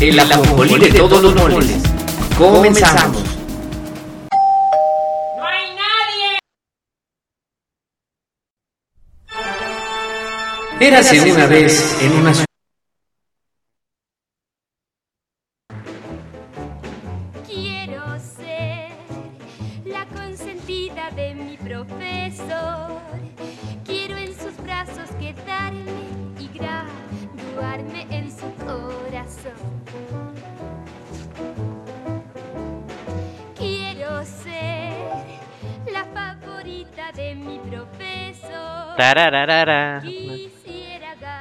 el ajonjolí de todos los moles. Comenzamos. ¡No hay nadie! Érase una vez en una ciudad. Tarararara.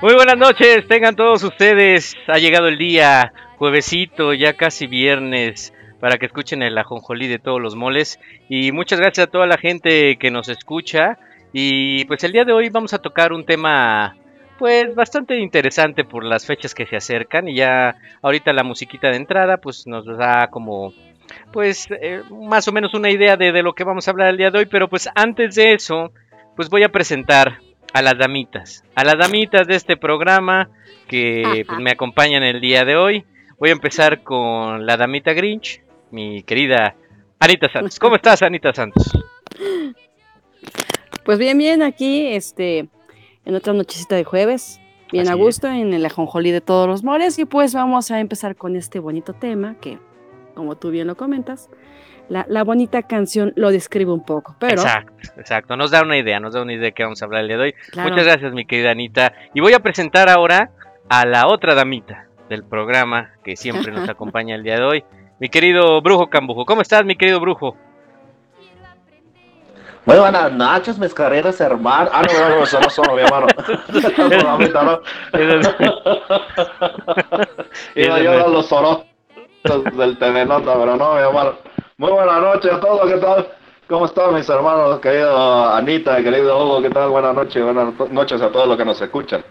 Muy buenas noches, tengan todos ustedes. Ha llegado el día, juevesito, ya casi viernes, para que escuchen el ajonjolí de todos los moles. Y muchas gracias a toda la gente que nos escucha. Y pues el día de hoy vamos a tocar un tema, pues bastante interesante por las fechas que se acercan. Y ya ahorita la musiquita de entrada, pues nos da como, pues eh, más o menos una idea de, de lo que vamos a hablar el día de hoy. Pero pues antes de eso, pues voy a presentar a las damitas, a las damitas de este programa que pues, me acompañan el día de hoy. Voy a empezar con la damita Grinch, mi querida Anita Santos. ¿Cómo estás, Anita Santos? Pues bien, bien, aquí, este, en otra nochecita de jueves, bien Así a es. gusto, en el ajonjolí de todos los moles, y pues vamos a empezar con este bonito tema que, como tú bien lo comentas, la, la bonita canción lo describe un poco, pero Exacto, exacto. Nos da una idea, nos da una idea de qué vamos a hablar el día de hoy. Claro. Muchas gracias, mi querida Anita. Y voy a presentar ahora a la otra damita del programa que siempre nos acompaña el día de hoy, mi querido Brujo Cambujo. ¿Cómo estás, mi querido Brujo? Muy buenas noches, mis queridos hermanos. Ah, no, no, no, eso no son, mi hermano. No, ahorita no. Iba yo a los soros del TV Nota, pero no, mi hermano. Muy buenas noches a todos, ¿qué tal? ¿Cómo están mis hermanos, querido Anita, querido Hugo? ¿Qué tal? Buenas noches, buenas noches a todos los que nos escuchan.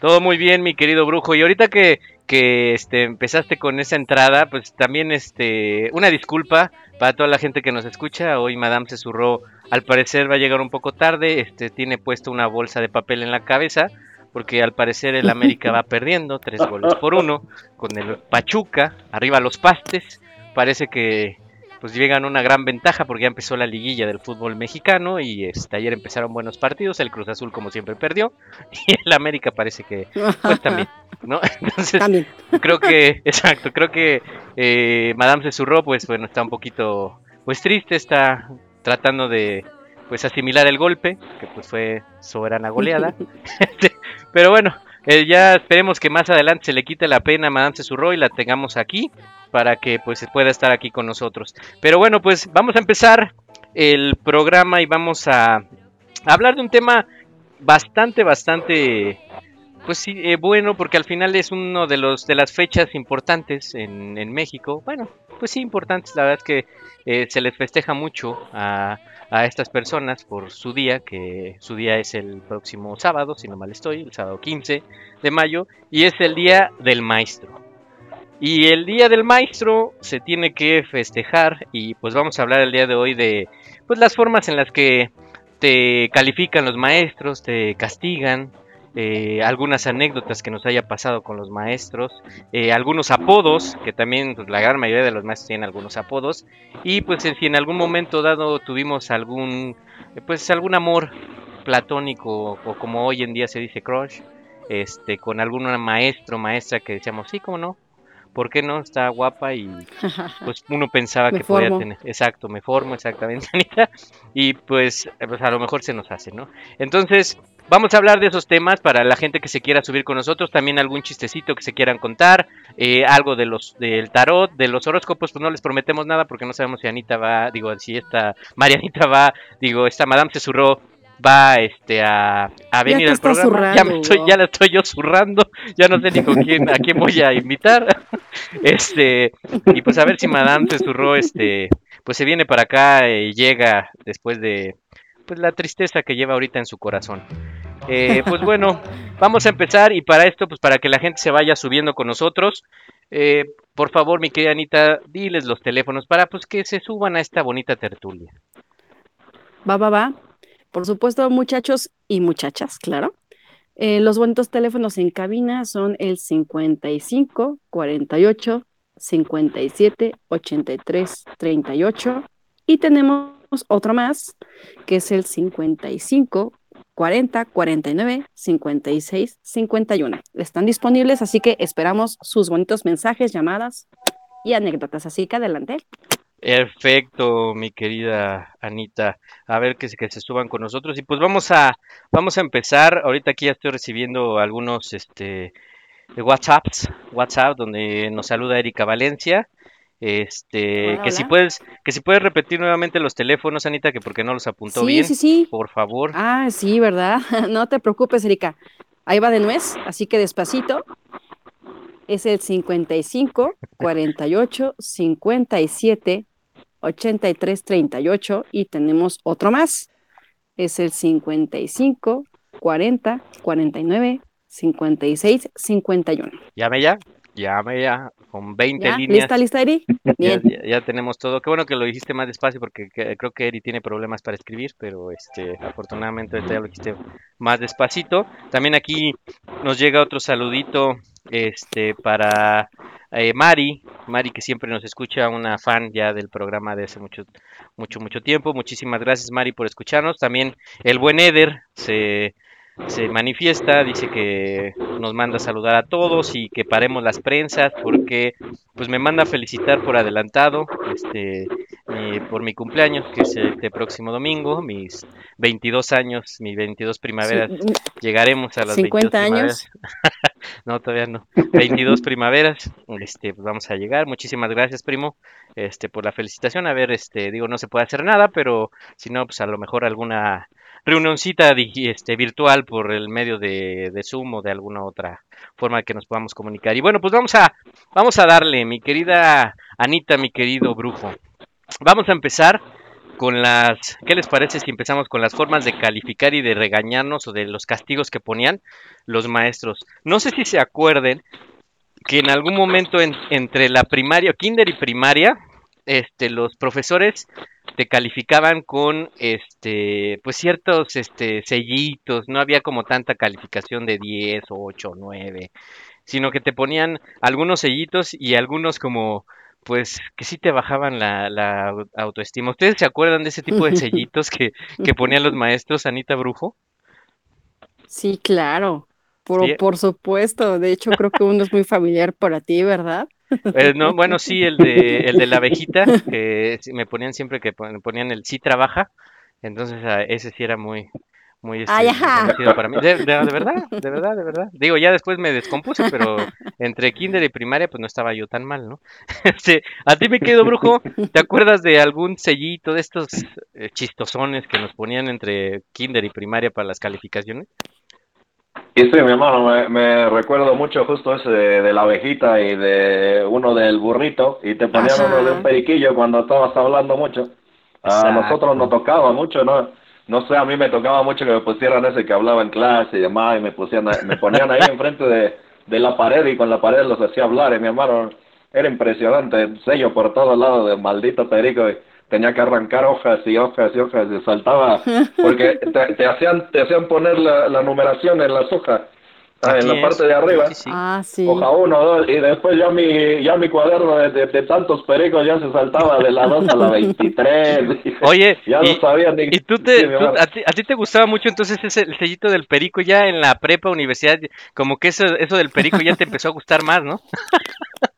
Todo muy bien, mi querido Brujo. Y ahorita que, que este, empezaste con esa entrada, pues también este, una disculpa para toda la gente que nos escucha. Hoy Madame se zurró, al parecer va a llegar un poco tarde, este, tiene puesto una bolsa de papel en la cabeza, porque al parecer el América va perdiendo, tres goles por uno, con el Pachuca, arriba los pastes. Parece que pues llegan una gran ventaja porque ya empezó la liguilla del fútbol mexicano y este, ayer empezaron buenos partidos, el Cruz Azul como siempre perdió y el América parece que pues también, ¿no? Entonces también. creo que, exacto, creo que eh, Madame Cesurro pues bueno está un poquito pues triste, está tratando de pues asimilar el golpe, que pues fue soberana goleada, pero bueno, eh, ya esperemos que más adelante se le quite la pena a Madame Cesurro y la tengamos aquí para que pues pueda estar aquí con nosotros. Pero bueno, pues vamos a empezar el programa y vamos a, hablar de un tema bastante, bastante, pues sí, eh, bueno, porque al final es uno de los de las fechas importantes en, en México. Bueno, pues sí, importantes. La verdad es que eh, se les festeja mucho a, a estas personas por su día, que su día es el próximo sábado, si no mal estoy, el sábado 15 de mayo, y es el día del maestro. Y el Día del Maestro se tiene que festejar y pues vamos a hablar el día de hoy de pues las formas en las que te califican los maestros, te castigan, eh, algunas anécdotas que nos haya pasado con los maestros, eh, algunos apodos, que también pues, la gran mayoría de los maestros tienen algunos apodos, y pues si en algún momento dado tuvimos algún, pues algún amor platónico o como hoy en día se dice crush, este, con algún maestro, maestra que decíamos, sí, cómo no, ¿por qué no? Está guapa y pues uno pensaba que podía tener, exacto, me formo exactamente, Anita, y pues, pues a lo mejor se nos hace, ¿no? Entonces, vamos a hablar de esos temas para la gente que se quiera subir con nosotros, también algún chistecito que se quieran contar, eh, algo de los del tarot, de los horóscopos, pues no les prometemos nada porque no sabemos si Anita va, digo, si esta Marianita va, digo, esta Madame Cesurró va este a, a venir al programa. ya, me zurrando, estoy, Hugo. ya la estoy yo zurrando, ya no sé ni con quién, a quién voy a invitar. Este, y pues a ver si Madame se zurró, este, pues se viene para acá y llega después de pues la tristeza que lleva ahorita en su corazón. Eh, pues bueno, vamos a empezar y para esto, pues para que la gente se vaya subiendo con nosotros, eh, por favor, mi querida Anita, diles los teléfonos para pues que se suban a esta bonita tertulia. Va, va, va. Por supuesto, muchachos y muchachas, claro. Eh, los bonitos teléfonos en cabina son el 55 48 57 83 38 y tenemos otro más que es el 55 40 49 56 51. Están disponibles, así que esperamos sus bonitos mensajes, llamadas y anécdotas. Así que adelante. Perfecto, mi querida Anita. A ver que se, que se suban con nosotros y pues vamos a vamos a empezar. Ahorita aquí ya estoy recibiendo algunos este WhatsApps, WhatsApp donde nos saluda Erika Valencia. Este, Hola, que si hola. puedes que si puedes repetir nuevamente los teléfonos, Anita, que porque no los apuntó Sí, bien, sí, sí. por favor. Ah, sí, ¿verdad? No te preocupes, Erika. Ahí va de nuez, así que despacito. Es el 55 48 57 83 38 y tenemos otro más. Es el 55 40 49 56 51. Llame ya, llame ya, con 20 ¿Ya? líneas. ¿Lista, lista, Eri? Ya, Bien. ya- ya tenemos todo. Qué bueno que lo dijiste más despacio porque que- creo que Eri tiene problemas para escribir, pero este, afortunadamente ahorita ya lo dijiste más despacito. También aquí nos llega otro saludito este, para eh, Mari, Mari que siempre nos escucha, una fan ya del programa de hace mucho, mucho, mucho tiempo. Muchísimas gracias Mari por escucharnos. También el buen Eder se, se manifiesta, dice que nos manda a saludar a todos y que paremos las prensas porque pues me manda a felicitar por adelantado, este, mi- por mi cumpleaños, que es este próximo domingo, mis 22 años, mis 22 primaveras, Sí, llegaremos a las 50 22 años. primaveras. no, todavía no. 22 primaveras, este, pues vamos a llegar. Muchísimas gracias, primo, este, por la felicitación. A ver, este, digo, no se puede hacer nada, pero si no, pues a lo mejor alguna reunioncita este, virtual por el medio de, de Zoom o de alguna otra forma que nos podamos comunicar. Y bueno, pues vamos a, vamos a darle, mi querida Anita, mi querido brujo. Vamos a empezar con las, ¿qué les parece si empezamos con las formas de calificar y de regañarnos o de los castigos que ponían los maestros? No sé si se acuerden que en algún momento en- entre la primaria, kinder y primaria, este, los profesores te calificaban con este pues ciertos este sellitos, no había como tanta calificación de 10 o 8 o 9, sino que te ponían algunos sellitos y algunos como pues que sí te bajaban la, la au- autoestima. ¿Ustedes se acuerdan de ese tipo de sellitos que, que ponían los maestros, Anita Brujo? Sí, claro. Por, Sí. por supuesto. De hecho, creo que uno es muy familiar para ti, ¿verdad? Eh, no, bueno, sí, el de, el de la abejita, que me ponían siempre que pon- ponían el sí trabaja, entonces ah, ese sí era muy, muy este, para mí. De, de- de verdad, de verdad, de verdad. Digo, ya después me descompuse, pero entre kinder y primaria pues no estaba yo tan mal, ¿no? Este, a ti me quedo, brujo, ¿te acuerdas de algún sellito de estos eh, chistosones que nos ponían entre kinder y primaria para las calificaciones? Y sí, mi hermano, me, me recuerdo mucho justo ese de, de la abejita y de uno del burrito, y te ponían Ajá. uno de un periquillo cuando estabas hablando mucho. A Exacto. nosotros nos tocaba mucho, ¿no? No sé, a mí me tocaba mucho que me pusieran ese que hablaba en clase y demás, y me, pusieran, me ponían ahí enfrente de, de la pared y con la pared los hacía hablar, y mi hermano, era impresionante, sello por todos lados de maldito perico, tenía que arrancar hojas y hojas y hojas, y saltaba, porque te, hacían te hacían poner la numeración en las hojas, ah, en la es, parte de arriba. sí, sí. Ah, sí. Hoja 1, 2, y después ya mi, ya mi cuaderno de, de- de tantos pericos ya se saltaba de la 2 a la 23. Oye, ya y- no sabía ni... ¿Y tú te, tú- a, ti, a ti te gustaba mucho entonces ese el sellito del perico ya en la prepa, universidad, como que eso, eso del perico ya te empezó a gustar más, ¿no?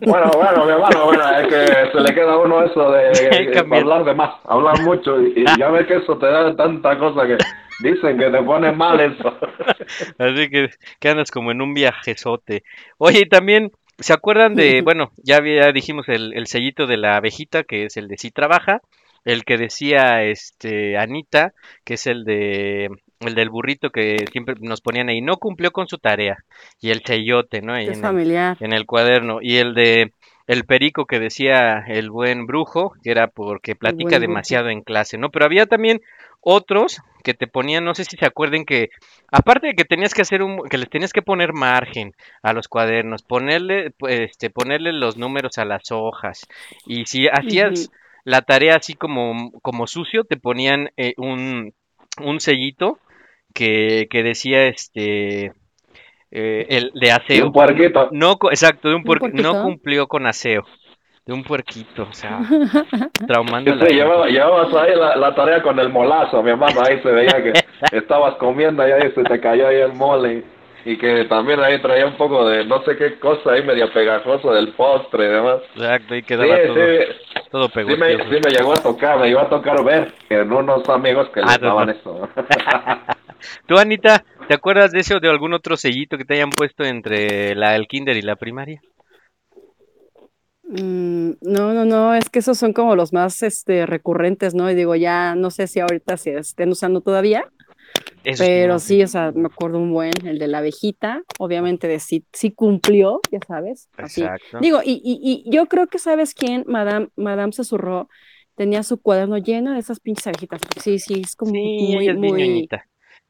Bueno, bueno, mi hermano, bueno, es que se le queda a uno eso de, hablar de más, hablar mucho, y, y ya ves que eso te da tanta cosa que dicen que te pone mal eso. Así que, que andas como en un viajezote. Oye, y también, ¿se acuerdan de, bueno, ya, ya dijimos el, el sellito de la abejita, que es el de sí trabaja, el que decía este Anita, que es el de el del burrito que siempre nos ponían ahí, no cumplió con su tarea, y el chayote, ¿no? Es en el, familiar. en el cuaderno, y el de el perico que decía el buen brujo, que era porque platica demasiado en clase, ¿no? Pero había también otros que te ponían, no sé si se acuerden que, aparte de que tenías que hacer un, que les tenías que poner margen a los cuadernos, ponerle, este, ponerle los números a las hojas, y si hacías la tarea así como, como sucio, te ponían eh, un, un sellito que, que decía este eh, el de aseo. un puerquito. No, exacto, de un ¿Un puerco, no cumplió con aseo. De un puerquito, o sea, traumando Sí, la gente. llevaba- llevabas ahí la, la tarea con el molazo, mi hermano, ahí se veía que estabas comiendo y ahí se te cayó ahí el mole y que también ahí traía un poco de no sé qué cosa ahí media pegajosa del postre y demás. Exacto, y Sí, quedaba todo, sí, todo sí me, sí me llegó a tocar, me iba a tocar ver que en unos amigos que Ah, no, daban no. eso. Tú, Anita, ¿te acuerdas de ese o de algún otro sellito que te hayan puesto entre la el kinder y la primaria? Mm, no, no, no, es que esos son como los más este, recurrentes, ¿no? Y digo, ya no sé si ahorita se estén usando todavía, Eso pero sí, o sea, me acuerdo un buen, el de la abejita, obviamente de sí, sí cumplió, ya sabes, así. Exacto. Digo, y, y, y yo creo que sabes quién, Madame, Madame Susurró, tenía su cuaderno lleno de esas pinches abejitas, sí, sí, es como Sí, muy, muy.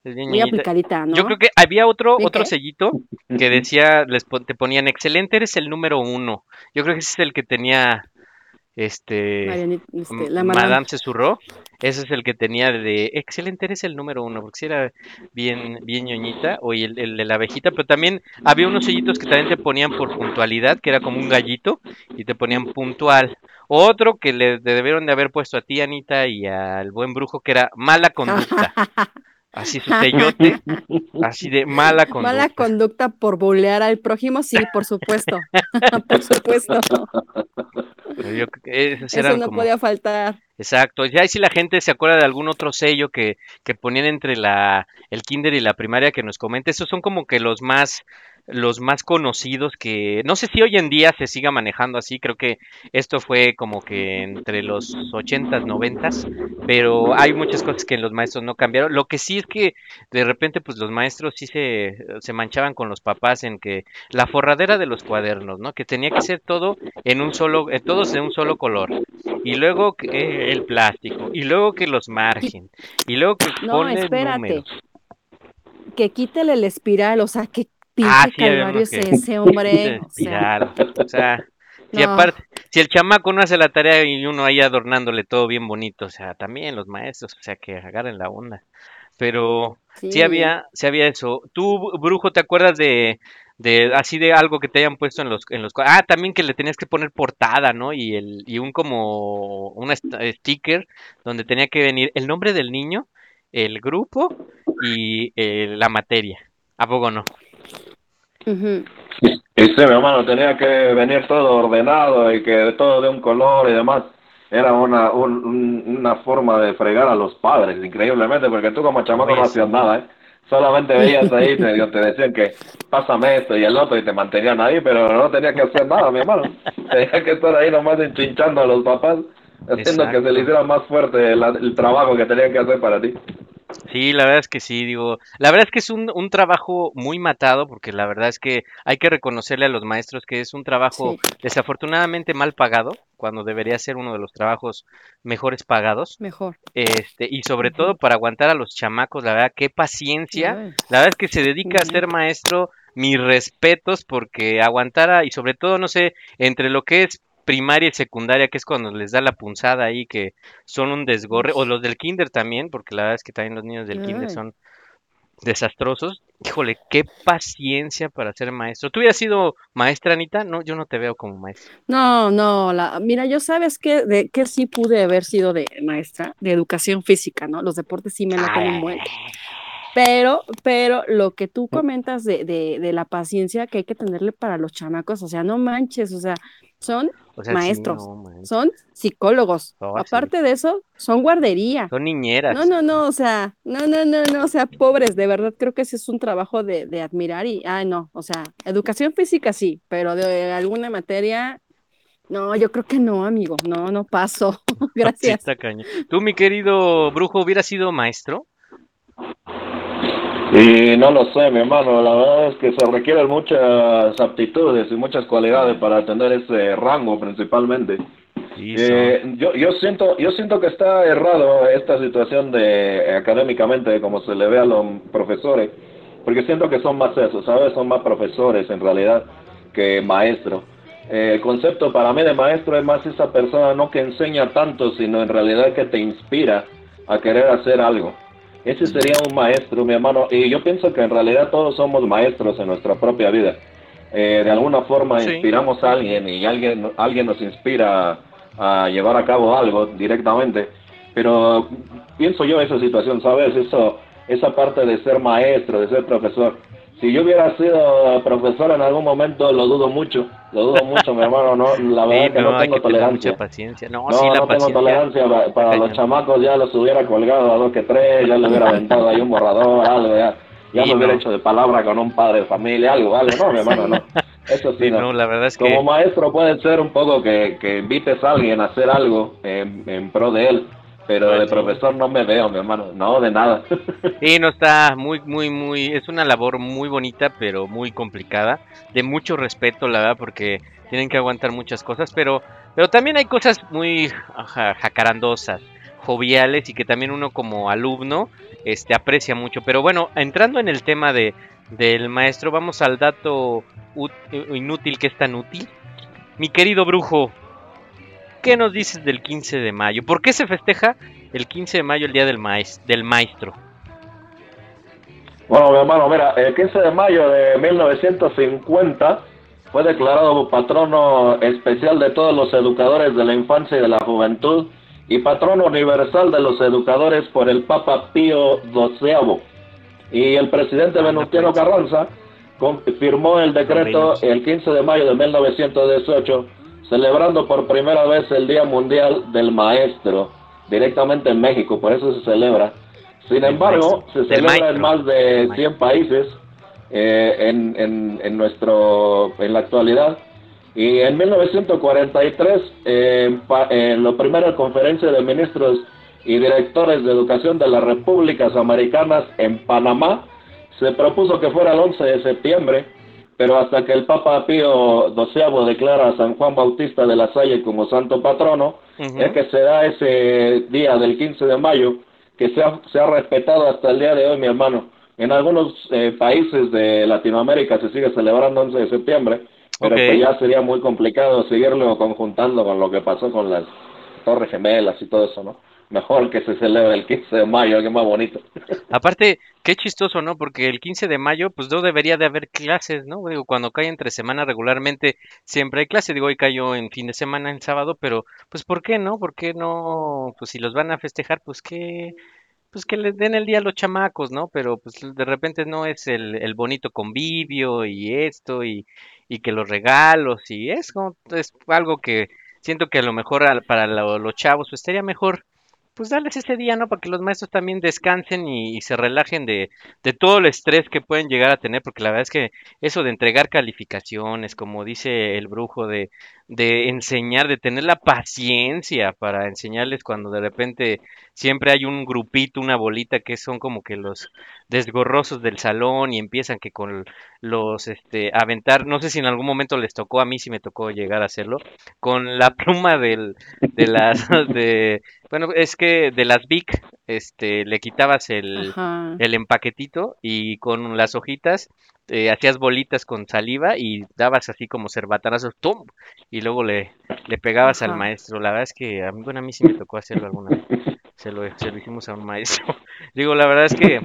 Es bien muy aplicadita, ¿no? Yo creo que había otro, ¿De otro qué? sellito que decía, les pon- te ponían, excelente, eres el número uno. Yo creo que ese es el que tenía, este, este, la Madame. Madame Susurró. Ese es el que tenía de, excelente, eres el número uno, porque si era bien, bien ñoñita, o el, el de la abejita, pero también había unos sellitos que también te ponían por puntualidad, que era como un gallito, y te ponían puntual. Otro que le debieron de haber puesto a ti, Anita, y al buen brujo, que era mala conducta. Así su sellote, así de mala conducta. Mala conducta por bulear al prójimo, sí, por supuesto. por supuesto. Yo Eso no como- podía faltar. Exacto. Ya si la gente se acuerda de algún otro sello que, que ponían entre la, el kinder y la primaria que nos comente, esos son como que los más, los más conocidos que, no sé si hoy en día se siga manejando así, creo que esto fue como que entre los 80s, 90s, pero hay muchas cosas que los maestros no cambiaron. Lo que sí es que de repente pues los maestros sí se, se manchaban con los papás en que la forradera de los cuadernos, ¿no? Que tenía que ser todo en un solo, eh, todos de un solo color y luego que eh, el plástico, y luego que los margen, y luego que No, espérate. números. Que quítele el espiral, o sea, que pinche Ah, sí, calvario que- ese, hombre. O sea, o sea, si no. aparte, si el chamaco no hace la tarea y uno ahí adornándole todo bien bonito, o sea, también los maestros, o sea, que agarren la onda. Pero sí, Sí. había, sí había eso. Tú, Brujo, ¿te acuerdas de, de así de algo que te hayan puesto en los, en los, ah, también que le tenías que poner portada, ¿no? Y el, y un como, un sticker donde tenía que venir el nombre del niño, el grupo y eh, la materia. ¿A poco no? Ujú. Y sí, mi hermano, tenía que venir todo ordenado y que todo de un color y demás. Era una, un- un- una forma de fregar a los padres, increíblemente, porque tú como chamaco no Pues, hacías nada, ¿eh? Solamente veías ahí, te, te decían que pásame esto y el otro y te mantenían ahí, pero no tenía que hacer nada, mi hermano. Tenía que estar ahí nomás enchinchando a los papás, haciendo que se le hiciera más fuerte la- el trabajo que tenían que hacer para ti. Sí, la verdad es que sí, digo, la verdad es que es un, un trabajo muy matado, porque la verdad es que hay que reconocerle a los maestros que es un trabajo Sí. desafortunadamente mal pagado, cuando debería ser uno de los trabajos mejores pagados, Mejor. este, y sobre todo para aguantar a los chamacos, la verdad, qué paciencia, la verdad es que se dedica a ser maestro, mis respetos, porque aguantara, y sobre todo, no sé, entre lo que es primaria y secundaria, que es cuando les da la punzada ahí, que son un desgorre, o los del kinder también, porque la verdad es que también los niños del kinder son desastrosos. Híjole, qué paciencia para ser maestro. ¿Tú hubieras sido maestra, Anita? No, yo no te veo como maestra. No, no, la, mira, yo sabes que de que sí pude haber sido de maestra de educación física, ¿no? Los deportes sí me la un buen. Pero, pero lo que tú comentas de, de, de la paciencia que hay que tenerle para los chamacos, o sea, no manches, o sea, son o sea, sí, maestros, no, son psicólogos. Oh, sí. Aparte de eso, son guardería. Son niñeras. No, no, no, o sea, no, no, no, no, o sea, pobres, de verdad creo que ese es un trabajo de, de admirar y, ay, no, o sea, educación física sí, pero de alguna materia, No, yo creo que no, amigo. No, no paso. Gracias. Tú, mi querido brujo, hubieras sido maestro. Y no lo sé, mi hermano, la verdad es que se requieren muchas aptitudes y muchas cualidades para tener ese rango principalmente. Eh, yo, yo siento yo siento que está errado esta situación de académicamente como se le ve a los profesores porque siento que son más eso sabes son más profesores en realidad que maestros. Eh, el concepto para mí de maestro es más esa persona no que enseña tanto sino en realidad que te inspira a querer hacer algo ese sería un maestro mi hermano y yo pienso que en realidad todos somos maestros en nuestra propia vida Eh, de alguna forma Sí. inspiramos a alguien y alguien alguien nos inspira a llevar a cabo algo directamente. Pero pienso yo esa situación, ¿sabes? Eso, esa parte de ser maestro, de ser profesor. Si yo hubiera sido profesor en algún momento, lo dudo mucho, lo dudo mucho, mi hermano, no, la verdad Sí, que no, no tengo que tolerancia. mucha paciencia. No, No, sí, la no tengo paciencia. tolerancia pa- para, los chamacos, ya los hubiera colgado a dos que tres, ya le hubiera aventado ahí un borrador, algo, ya, ya me hubiera no. hecho de palabra con un padre de familia, algo, algo, no, mi hermano, no. Eso sí, no, la verdad es que Como maestro puede ser un poco que, que invites a alguien a hacer algo en, en pro de él, pero Pues de profesor no me veo, mi hermano, no, de nada. Sí, no está muy, muy, muy, es una labor muy bonita, pero muy complicada, de mucho respeto, la verdad, porque tienen que aguantar muchas cosas, pero, pero también hay cosas muy ajá, jacarandosas, joviales y que también uno como alumno, este, aprecia mucho. Pero bueno, entrando en el tema de, del maestro, vamos al dato inútil que es tan útil. Mi querido brujo, ¿qué nos dices del 15 de mayo? ¿Por qué se festeja el 15 de mayo el día del, maes- del maestro? Bueno, mi hermano, mira, el 15 de mayo de 1950 fue declarado patrono especial de todos los educadores de la infancia y de la juventud y patrono universal de los educadores por el Papa Pío XII. Y el presidente Anda, Venustiano. Carranza confirmó el decreto el 15 de mayo de 1918, celebrando por primera vez el Día Mundial del Maestro, directamente en México, por eso se celebra. Sin embargo, se celebra en más de del 100 países eh, en, en, en nuestro en la actualidad. Y en 1943, eh, en pa- en la primera conferencia de ministros y directores de educación de las repúblicas americanas en Panamá, se propuso que fuera el 11 de septiembre, pero hasta que el Papa Pío XII declara a San Juan Bautista de la Salle como santo patrono, es que se da ese día del 15 de mayo, que se ha, se ha respetado hasta el día de hoy, mi hermano. En algunos eh, países de Latinoamérica se sigue celebrando 11 de septiembre, pero Ok. pues ya sería muy complicado seguirlo conjuntando con lo que pasó con las Torres Gemelas y todo eso, ¿no? Mejor que se celebre el 15 de mayo, que más bonito. Aparte, qué chistoso, ¿no? Porque el 15 de mayo, pues no debería de haber clases, ¿no? Digo, cuando cae entre semana regularmente siempre hay clase. Digo, hoy cayó en fin de semana, en sábado, pero pues ¿por qué no? ¿Por qué no? Pues si los van a festejar, pues que, pues que les den el día a los chamacos, ¿no? Pero pues de repente no es el, el bonito convivio y esto y, y que los regalos y es como, es algo que siento que a lo mejor para lo- los chavos pues estaría mejor pues darles ese día, ¿no? Para que los maestros también descansen y, y se relajen de, de todo el estrés que pueden llegar a tener, porque la verdad es que eso de entregar calificaciones, como dice el brujo, de, de enseñar, de tener la paciencia para enseñarles cuando de repente siempre hay un grupito, una bolita que son como que los desgorrosos del salón y empiezan que con los, este, aventar, no sé si en algún momento les tocó, a mí sí me tocó llegar a hacerlo, con la pluma del, de las, de, bueno, es que de las Vic, este, le quitabas el, Ajá. el empaquetito y con las hojitas eh, hacías bolitas con saliva y dabas así como cerbatanazos, ¡tum! Y luego le, le pegabas al maestro. La verdad es que a mí, bueno, a mí sí me tocó hacerlo alguna vez. Se lo, se lo hicimos a un maestro. Digo, la verdad es que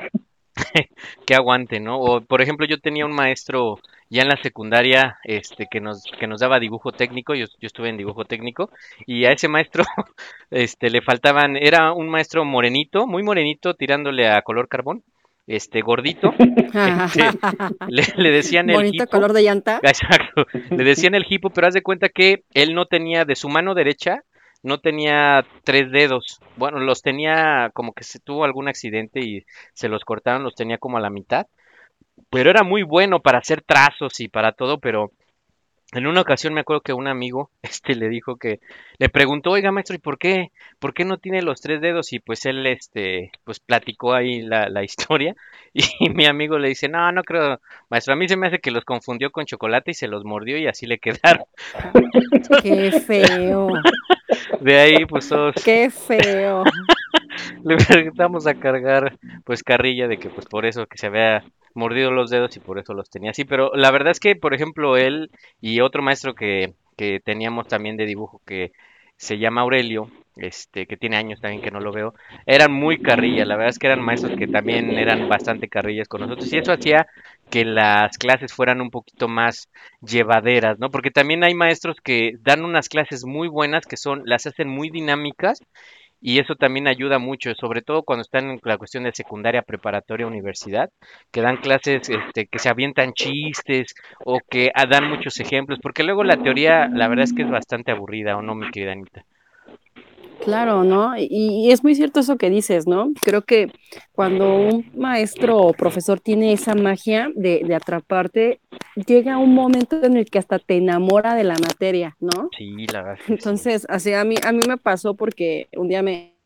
que aguante, ¿no? O por ejemplo, yo tenía un maestro ya en la secundaria, este, que nos, que nos daba dibujo técnico, yo, yo estuve en dibujo técnico, y a ese maestro, este, le faltaban, era un maestro morenito, muy morenito, tirándole a color carbón, este, gordito, este, le, le decían el Bonito hipo. color de llanta. Exacto. Le decían el hipo, pero haz de cuenta que él no tenía de su mano derecha, no tenía tres dedos. Bueno, los tenía como que se tuvo algún accidente y se los cortaron, los tenía como a la mitad. Pero era muy bueno para hacer trazos y para todo, pero En una ocasión me acuerdo que un amigo este le dijo que le preguntó, "Oiga, maestro, ¿y por qué? ¿Por qué no tiene los tres dedos?" Y pues él este pues platicó ahí la, la historia y mi amigo le dice, "No, no creo, maestro, a mí se me hace que los confundió con chocolate y se los mordió y así le quedaron." Qué feo, De ahí pues todos qué feo. le empezamos a cargar pues carrilla de que pues por eso que se había mordido los dedos y por eso los tenía así, pero la verdad es que por ejemplo él y otro maestro que, que teníamos también de dibujo que se llama Aurelio, este, que tiene años también que no lo veo, eran muy carrilla, la verdad es que eran maestros que también eran bastante carrillas con nosotros y eso hacía que las clases fueran un poquito más llevaderas, ¿no? Porque también hay maestros que dan unas clases muy buenas que son, las hacen muy dinámicas y eso también ayuda mucho, sobre todo cuando están en la cuestión de secundaria, preparatoria, universidad, que dan clases este, que se avientan chistes o que ah, dan muchos ejemplos, porque luego la teoría, la verdad es que es bastante aburrida, ¿o no, mi querida Anita? Claro, ¿no? Y, es muy cierto eso que dices, ¿no? Creo que cuando un maestro o profesor tiene esa magia de, de atraparte, llega un momento en el que hasta te enamora de la materia, ¿no? Sí, la verdad. Entonces, así a mí, a mí me pasó porque un día me,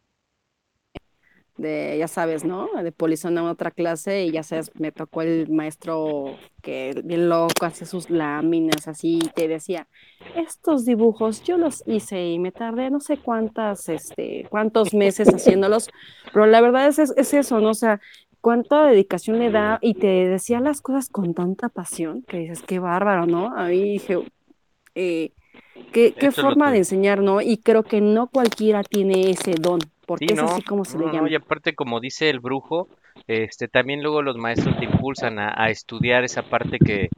de, ya sabes, ¿no? De polizón a otra clase y ya sabes, me tocó el maestro que bien loco, hacía sus láminas así y te decía, estos dibujos yo los hice y me tardé no sé cuántas, este, cuántos meses haciéndolos, pero la verdad es, es, es eso, ¿no? O sea, cuánta dedicación le da y te decía las cosas con tanta pasión que dices, qué bárbaro, ¿no? A mí dije, eh, qué, qué forma de enseñar, ¿no? Y creo que no cualquiera tiene ese don, porque Sí, es no, así como se no, le no, llama. y aparte como dice el brujo, este también luego los maestros te impulsan a, a estudiar esa parte que,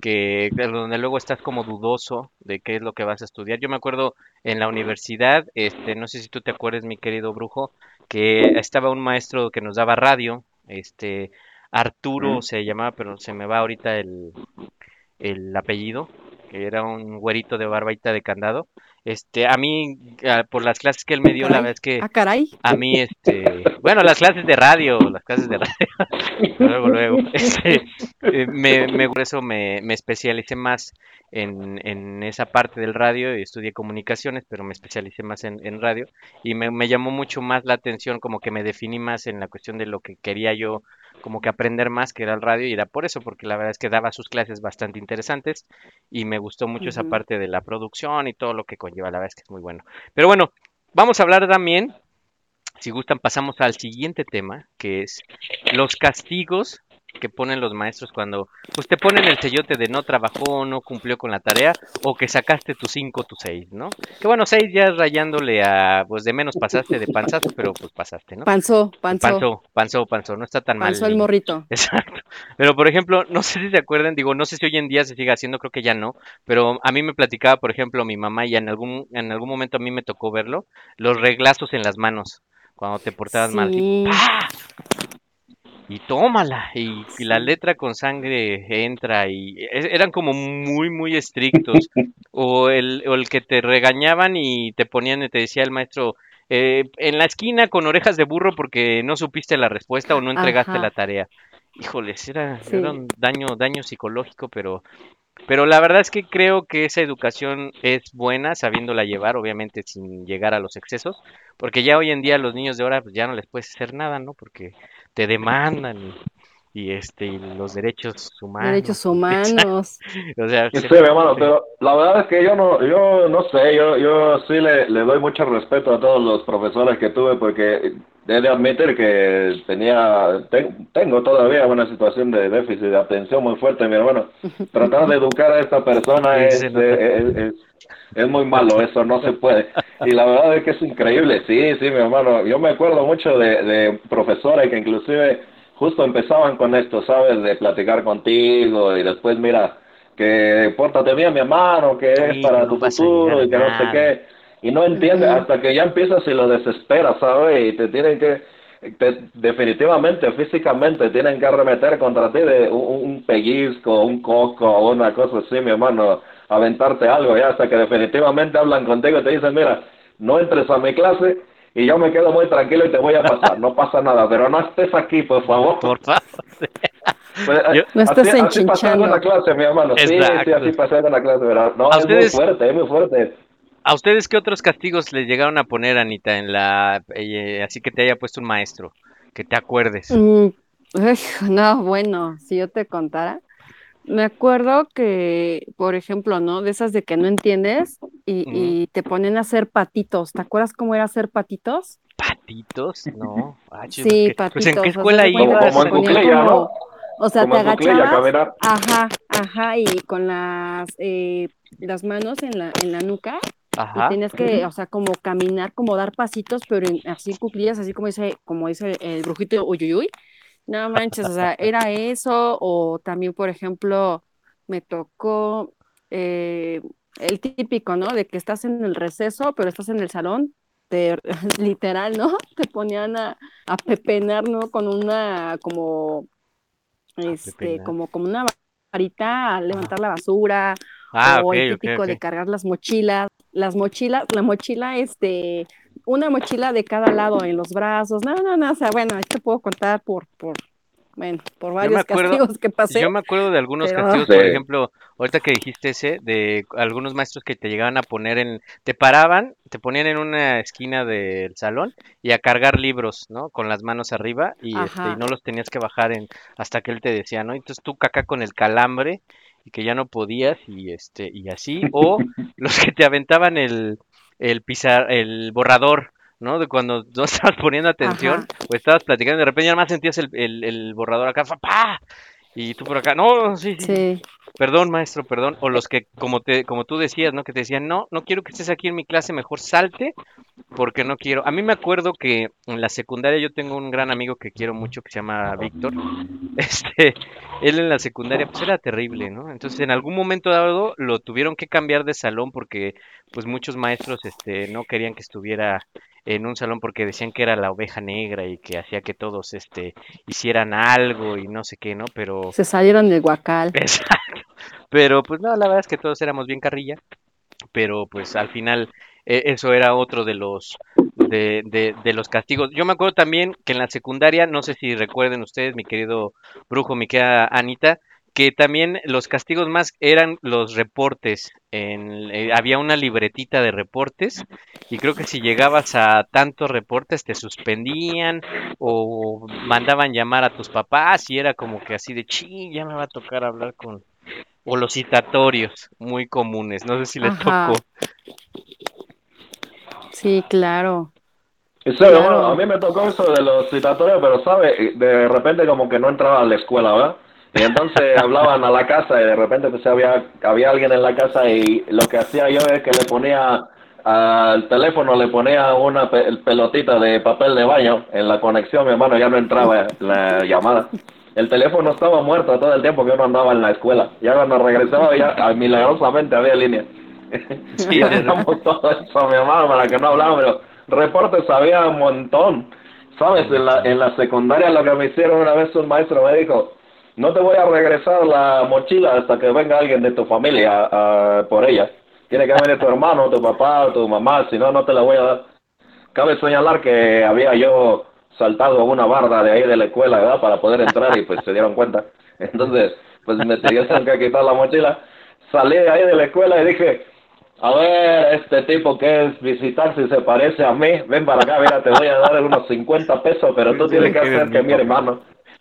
que de donde luego estás como dudoso de qué es lo que vas a estudiar. Yo me acuerdo en la universidad, este, no sé si tú te acuerdas, mi querido brujo, que estaba un maestro que nos daba radio, este, Arturo se llamaba, pero se me va ahorita el, el apellido, que era un güerito de barbaita de candado. Este, a mí, por las clases que él me dio, la verdad es que Ah, caray. a mí, este, bueno, las clases de radio, las clases de radio, luego, luego, este, eh, me, me, por eso me, me especialicé más en, en esa parte del radio y estudié comunicaciones, pero me especialicé más en, en radio y me, me llamó mucho más la atención, como que me definí más en la cuestión de lo que quería yo, como que aprender más, que era el radio, y era por eso, porque la verdad es que daba sus clases bastante interesantes y me gustó mucho esa parte de la producción y todo lo que conlleva, la verdad es que es muy bueno. Pero bueno, vamos a hablar también si gustan, pasamos al siguiente tema, que es los castigos que ponen los maestros cuando pues te ponen el sellote de no trabajó, no cumplió con la tarea o que sacaste tu 5, tu 6, ¿no? Que bueno, 6 ya rayándole a pues de menos pasaste de panzazo, pero pues pasaste, ¿no? Panzó, panzó, Panzó, panzó, panzó, no está tan mal. panzó el morrito. Exacto. Pero por ejemplo, no sé si se acuerdan, digo, no sé si hoy en día se sigue haciendo, creo que ya no, pero a mí me platicaba, por ejemplo, mi mamá y en algún en algún momento a mí me tocó verlo, los reglazos en las manos cuando te portabas mal, ¡pah! Y tómala, y, y la letra con sangre entra y eran como muy muy estrictos o el o el que te regañaban y te ponían y te decía el maestro eh, en la esquina con orejas de burro porque no supiste la respuesta o no entregaste Ajá. la tarea. Híjoles, era, Sí. era un daño, daño psicológico, pero, pero la verdad es que creo que esa educación es buena, sabiéndola llevar, obviamente sin llegar a los excesos, porque ya hoy en día los niños de ahora pues ya no les puedes hacer nada, ¿no? Porque te demandan y, este y los derechos humanos. derechos humanos. O sea, Sí, se- mi hermano, pero la verdad es que yo no, yo no sé, yo, yo sí le, le doy mucho respeto a todos los profesores que tuve porque he de admitir que tenía, ten- tengo todavía una situación de déficit de atención muy fuerte, mi hermano. Tratar de educar a esta persona Sí, es, eh, es, es- es muy malo, eso no se puede. Y la verdad es que es increíble, sí, sí, mi hermano. Yo me acuerdo mucho de, de profesores que inclusive justo empezaban con esto, ¿sabes? De platicar contigo y después, mira, que pórtate bien, mi hermano, que Sí, es para tu futuro y que no sé qué. Y no entiende Ujú. hasta que ya empiezas y lo desesperas, ¿sabes? Y te tienen que, te- definitivamente, físicamente, tienen que arremeter contra ti de un, un pellizco, un coco o una cosa así, mi hermano, aventarte algo, ya hasta que definitivamente hablan contigo y te dicen, mira, no entres a mi clase y yo me quedo muy tranquilo y te voy a pasar, no pasa nada, pero no estés aquí, por favor. por favor. Pues, Yo- No estás así, así en la clase, mi hermano. Sí, sí, así pasaba en la clase, ¿verdad? No, ¿A es ustedes- muy fuerte, es muy fuerte. ¿A ustedes qué otros castigos les llegaron a poner, Anita, en la... eh, así que te haya puesto un maestro? Que te acuerdes. Mm, uy, no, bueno, si yo te contara. Me acuerdo que, por ejemplo, ¿no? De esas de que no entiendes y, y te ponen a hacer patitos. ¿Te acuerdas cómo era hacer patitos? ¿Patitos? No. Sí, patitos. Pues en qué escuela Como- ibas? como en cuclilla, ¿no? O sea, Como te en agachabas. Ajá, ajá, y con las, eh, las manos en la, en la nuca y Ajá. tienes que, o sea, como caminar, como dar pasitos, pero en- así cuclillas, así como dice, como dice el brujito Uyuyuy. No manches, o sea, era eso, o también, por ejemplo, me tocó eh, el típico, ¿no? De que estás en el receso, pero estás en el salón, te, literal, ¿no? Te ponían a, a pepenar, ¿no? Con una, como, este, como, como una varita a levantar la basura, Ah, o ok, el típico de cargar las mochilas, las mochilas, la mochila, este, una mochila de cada lado en los brazos, no, no, no, o sea, bueno, te puedo contar por, por, bueno, por varios acuerdo- castigos que pasé. Yo me acuerdo de algunos pero- castigos, por ejemplo, ahorita que dijiste ese, de algunos maestros que te llegaban a poner en, te paraban, te ponían en una esquina del salón y a cargar libros, ¿no? Con las manos arriba y, este, y no los tenías que bajar en, hasta que él te decía, ¿no? Entonces tú acá con el calambre y que ya no podías y este, y así, o los que te aventaban el, el pizar, el borrador, ¿no? De cuando no estabas poniendo atención Ajá. o estabas platicando, de repente ya más sentías el, el, el borrador acá, ¡pa! Y tú por acá, no, sí, sí, Sí, perdón, maestro, perdón. O los que, como te, como tú decías, ¿no? Que te decían, no, no quiero que estés aquí en mi clase, mejor salte, porque no quiero. A mí me acuerdo que en la secundaria yo tengo un gran amigo que quiero mucho, que se llama Víctor. Este, él en la secundaria, pues era terrible, ¿no? Entonces, en algún momento dado lo tuvieron que cambiar de salón porque, pues, muchos maestros, este, no querían que estuviera en un salón porque decían que era la oveja negra y que hacía que todos, este, hicieran algo y no sé qué, ¿no? Pero se salieron del guacal. Exacto. Pero pues no, la verdad es que todos éramos bien carrilla, pero pues al final eh, eso era otro de los de, de, de los castigos. Yo me acuerdo también que en la secundaria, no sé si recuerden ustedes, mi querido brujo, mi querida Anita, que también los castigos más eran los reportes. En, eh, había una libretita de reportes y creo que si llegabas a tantos reportes te suspendían o mandaban llamar a tus papás y era como que así de, chi, ya me va a tocar hablar con... O los citatorios, muy comunes. No sé si les Ajá. tocó. Sí, claro. Sí, Claro. bueno, a mí me tocó eso de los citatorios, pero sabe, de repente como que no entraba a la escuela, ¿verdad? Y entonces hablaban a la casa y de repente pues había, había alguien en la casa y lo que hacía yo es que le ponía al teléfono, le ponía una pe- pelotita de papel de baño en la conexión, mi hermano, ya no entraba la llamada. El teléfono estaba muerto todo el tiempo que uno andaba en la escuela. Ya cuando regresaba ya milagrosamente había línea. Sí, y de- hacíamos todo eso, mi hermano, para que no hablaban, pero reportes había un montón. ¿Sabes? En la, en la secundaria lo que me hicieron una vez un maestro me dijo, no te voy a regresar la mochila hasta que venga alguien de tu familia por ella. Tiene que venir tu hermano, tu papá, tu mamá, si no, no te la voy a dar. Cabe señalar que había yo saltado una barda de ahí de la escuela, ¿verdad? Para poder entrar y pues se dieron cuenta. Entonces, pues me tuvieron que quitar la mochila. Salí de ahí de la escuela y dije, a ver, este tipo que es visitar si se parece a mí, ven para acá, mira, te voy a dar unos 50 pesos, pero tú tienes que hacer que mi hermano.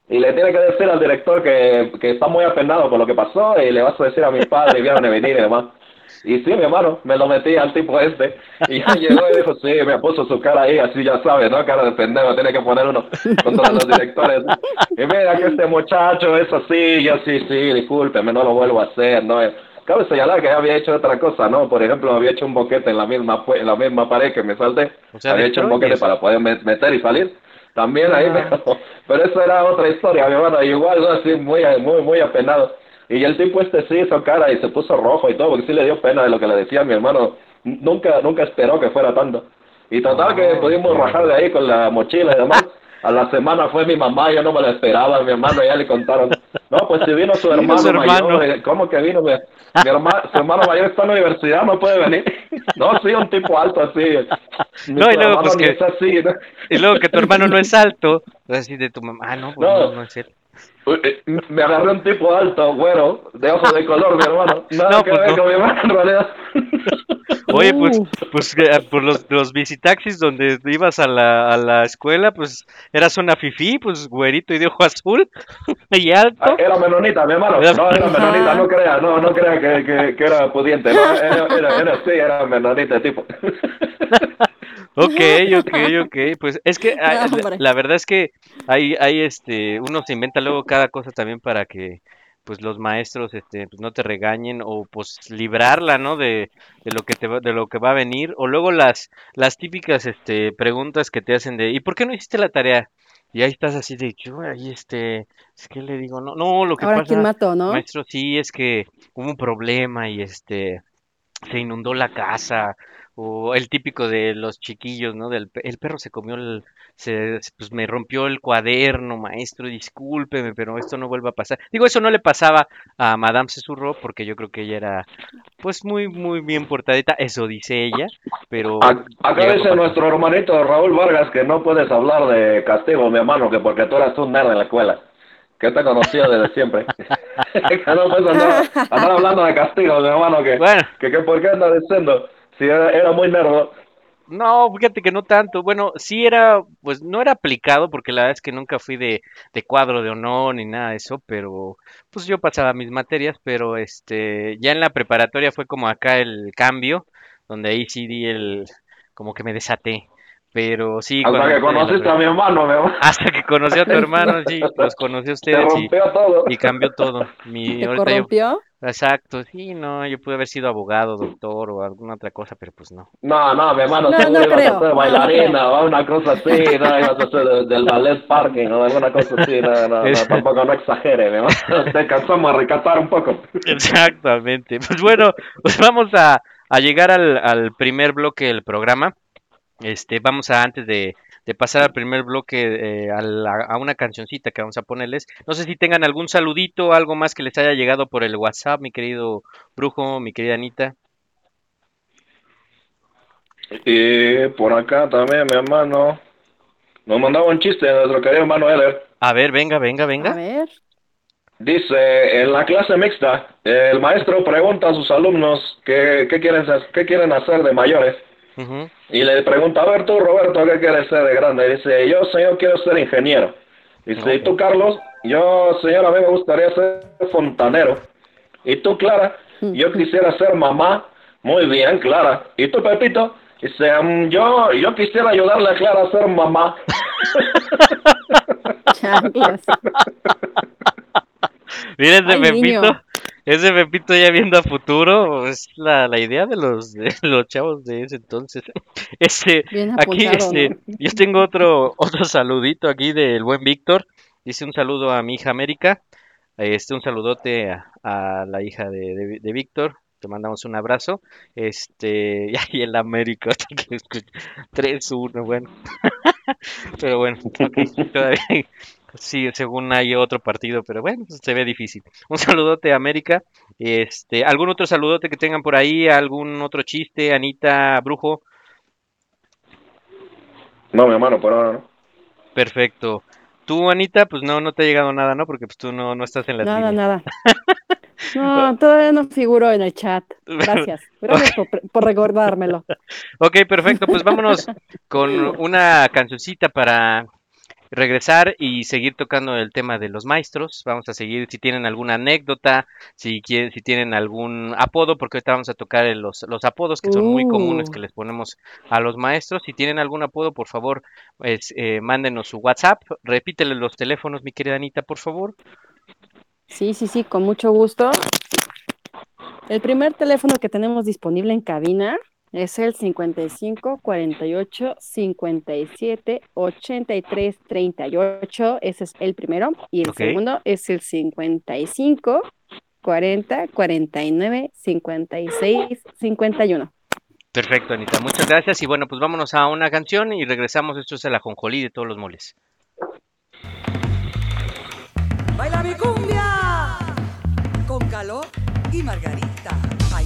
Y le tiene que decir al director que, que está muy apenado por lo que pasó y le vas a decir a mi padre y vieron a venir y demás. Y sí, mi hermano, me lo metí al tipo este. Y ya llegó y dijo, sí, me puso su cara ahí, así ya sabes, ¿no? Cara de pendejo, tiene que poner uno contra los directores. Y mira que este muchacho es así, yo sí, sí, discúlpeme, no lo vuelvo a hacer, ¿no? Cabe señalar que había hecho otra cosa, ¿no? Por ejemplo, había hecho un boquete en la misma en la misma pared que me salté. O sea, había hecho un boquete para poder met- meter y salir. También ahí, Ah. pero, pero eso era otra historia, mi hermano. Igual, ¿no? así, muy, muy, muy apenado. Y el tipo este sí hizo cara y se puso rojo y todo, porque sí le dio pena de lo que le decía mi hermano. Nunca, nunca esperó que fuera tanto. Y total que Ah, pudimos rajar de ahí con la mochila y demás. A la semana fue mi mamá, yo no me lo esperaba, mi hermano ya le contaron. No, pues si vino su Vino hermano, su hermano. mayor, eh, ¿cómo que vino? Mi, mi hermano, su hermano mayor está en la universidad, no puede venir. No, sí, un tipo alto así. Mi No, y luego, pues, que- es así, ¿no? Y luego que tu hermano no es alto, pues así de tu mamá, ah, no, pues No. no, no es él. Eh, Me agarré un tipo alto, güero, de ojos de color, mi hermano. Nada No, que pues ver no. con mi hermano, en realidad. Oye, pues, Uh. pues eh, por los, los visitaxis donde ibas a la, a la escuela, pues eras una fifí, pues güerito y de ojo azul y alto. Ah, Era menonita, mi hermano. No, era menonita, no crea, no, no crea que, que, que era pudiente. No, era, era, era, sí, era menonita, tipo. Ok, ok, ok. Pues es que ah, No, la, la verdad es que hay, hay este, uno se inventa luego cada cosa también para que pues los maestros este pues no te regañen o pues librarla, ¿no? De, de lo que te va, de lo que va a venir o luego las las típicas este preguntas que te hacen de ¿y por qué no hiciste la tarea? Y ahí estás así de yo ahí este, es que le digo, no, no, lo que Ahora pasa. Maestro, sí, es que hubo un problema y este se inundó la casa o el típico de los chiquillos, ¿no? Del el perro se comió el se pues me rompió el cuaderno, maestro, discúlpeme, pero esto no vuelva a pasar. Digo, eso no le pasaba a Madame Susurró porque yo creo que ella era pues muy muy bien portadita, eso dice ella, pero Ac- Acá dice nuestro hermanito Raúl Vargas que no puedes hablar de castigo, mi hermano, que porque tú eras un nerd en la escuela. Que te conocido desde siempre. que no puedes andar, andar hablando de castigo, mi hermano, que, Bueno. que, que por qué andas diciendo era, era muy nerd. No, fíjate que no tanto. Bueno, sí era, pues no era aplicado porque la verdad es que nunca fui de, de cuadro de honor ni nada de eso, pero pues yo pasaba mis materias, pero este, ya en la preparatoria fue como acá el cambio, donde ahí sí di el, como que me desaté. Pero sí, Hasta cuando que conociste a mi hermano, mi hermano. hasta que conocí a tu hermano, sí, los conocí a Te ustedes y, rompió todo. y cambió todo. Mi, ¿Te yo- exacto, sí, no, yo pude haber sido abogado, doctor o alguna otra cosa, pero pues no. No, no, mi hermano, No, tú no ibas creo, a ser bailarina o una cosa así, no, ibas a ser de- del ballet parking o alguna cosa así, no, no, no, tampoco no exagere, mi hermano, te cansamos a recatar un poco. Exactamente. Pues bueno, pues vamos a, a llegar al, al primer bloque del programa. Este, vamos a antes de, de pasar al primer bloque eh, a, la- a una cancioncita que vamos a ponerles. No sé si tengan algún saludito, algo más que les haya llegado por el WhatsApp, mi querido Brujo, mi querida Anita. Y por acá también, mi hermano, nos mandaba un chiste de nuestro querido hermano Eder. A ver, venga, venga, A venga. ver. Dice, en la clase mixta, el maestro pregunta a sus alumnos qué, qué, quieren, hacer- qué quieren hacer de mayores. Y le pregunta, a ver tú, Roberto, ¿qué quieres ser de grande? Y dice, yo, señor, quiero ser ingeniero. Dice, ¿y tú, Carlos? Yo, señor, a mí me gustaría ser fontanero. ¿Y tú, Clara? Yo quisiera ser mamá. Muy bien, Clara. ¿Y tú, Pepito? Dice, "Mm, yo, yo quisiera ayudarle a Clara a ser mamá. Ese Ay, Pepito, niño. Ese Pepito ya viendo a futuro, es la, la idea de los, de los chavos de ese entonces. Este, Bien aquí este, ¿no? yo tengo otro, otro saludito aquí del buen Víctor. Dice un saludo a mi hija América. Este, un saludote a, a la hija de, de, de Víctor. Te mandamos un abrazo. Este, y ahí el América, hasta que escuch- 3-1, bueno. Pero bueno, todavía, sí, según hay otro partido, pero bueno, pues, se ve difícil. Un saludote a América. Este, ¿algún otro saludote que tengan por ahí? ¿Algún otro chiste? Anita, Brujo. No, mi hermano, por ahora no. Perfecto. Tú, Anita, pues no, no te ha llegado nada, ¿no? Porque pues tú no, no estás en las Nada, líneas. nada. No, todavía no figuro en el chat. Gracias. Gracias por, por recordármelo. Ok, perfecto. Pues vámonos con una cancioncita para regresar y seguir tocando el tema de los maestros. Vamos a seguir si tienen alguna anécdota, si quieren, si tienen algún apodo, porque ahorita vamos a tocar los, los apodos que son muy comunes Uh. que les ponemos a los maestros. Si tienen algún apodo, por favor, pues, eh, mándenos su WhatsApp. Repítele los teléfonos, mi querida Anita, por favor. Sí, sí, sí, con mucho gusto. El primer teléfono que tenemos disponible en cabina es el 55 48 57 83 38. Ese es el primero. Y el segundo es el 55 40 49 56 51. Perfecto, Anita. Muchas gracias. Y bueno, pues vámonos a una canción y regresamos. Esto es el ajonjolí de todos los moles. Baila mi cumbia con calor y margarita. Ay,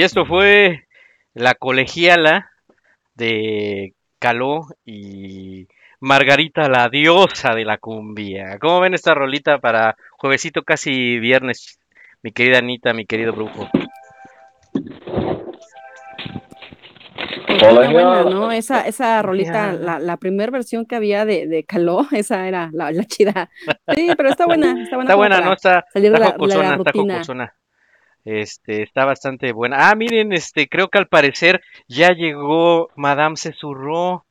Y esto fue la colegiala de Caló y Margarita, la diosa de la cumbia. ¿Cómo ven esta rolita para juevesito casi viernes, mi querida Anita, mi querido brujo? Pues Hola, buena, ya. ¿no? Esa, esa rolita, la, la primera versión que había de, de Caló, esa era la, la chida. Sí, pero está buena, está buena. Está buena, ¿no? Está, salir está la, de la jocosona, está rutina. jocosona. Este, está bastante buena. Ah, miren, este, creo que al parecer ya llegó Madame Cesurró.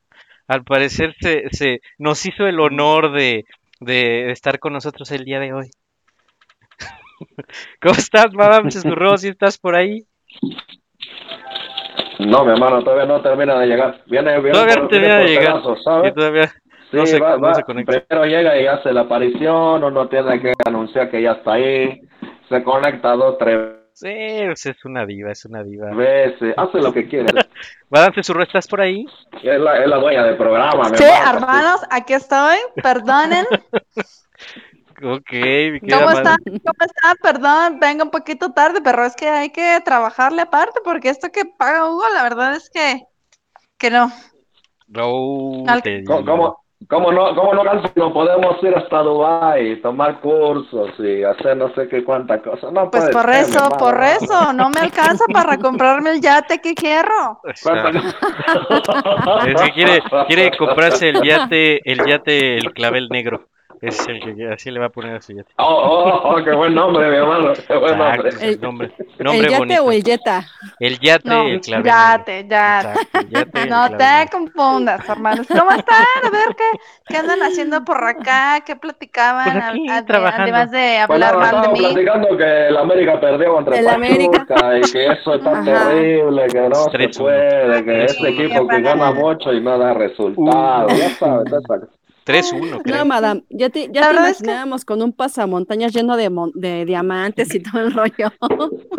Al parecer se, se nos hizo el honor de, de estar con nosotros el día de hoy. ¿Cómo estás, Madame Cesurró? ¿Si estás por ahí? No, mi hermano, todavía no termina de llegar. Viene, viene Todavía no termina de llegar. pedazos, no Sí, se, va, no va. se conecta. Primero llega y hace la aparición, uno tiene que anunciar que ya está ahí, se conecta dos, tres Sí, pues es una diva, es una diva. veces, hace lo que quiere. Madame Cesurró, ¿estás por ahí? Es la, es la dueña del programa, Sí, hermano. hermanos, aquí estoy. Perdonen. Ok, mi ¿Cómo están? ¿Cómo están? Perdón, vengo un poquito tarde, pero es que hay que trabajarle aparte porque esto que paga Hugo, la verdad es que que no. No, Al- ¿Cómo. Cómo, no, cómo no, no podemos ir hasta Dubái, tomar cursos y hacer no sé qué cuánta cosa? No Pues por ser, eso, por eso, no me alcanza para comprarme el yate que quiero. ¿Cuánta Es que quiere, quiere comprarse el yate, el yate, el clavel negro. Es el que así le va a poner a su yate. Oh, oh, oh, qué buen nombre, mi hermano, qué buen Exacto, nombre. es el nombre, ¿El nombre yate bonito. o el yeta? El yate, No, el clavel yate, yate. Exacto, el yate el No te confundas, hermanos. ¿Cómo están? A ver qué, qué andan haciendo por acá, qué platicaban, Pues aquí, ade- trabajando. además de Bueno, hablar mal de mí. platicando que el América perdió contra El América. Y que eso está Ajá. terrible, que no se 3-1. puede, que ese 3-1. equipo que gana mucho y no da resultados, ya sabes, ya sabes. 3-1, creo. No, madame, ya te, ya te verdad es que- imaginábamos con un pasamontañas lleno de, mon- de diamantes y todo el rollo.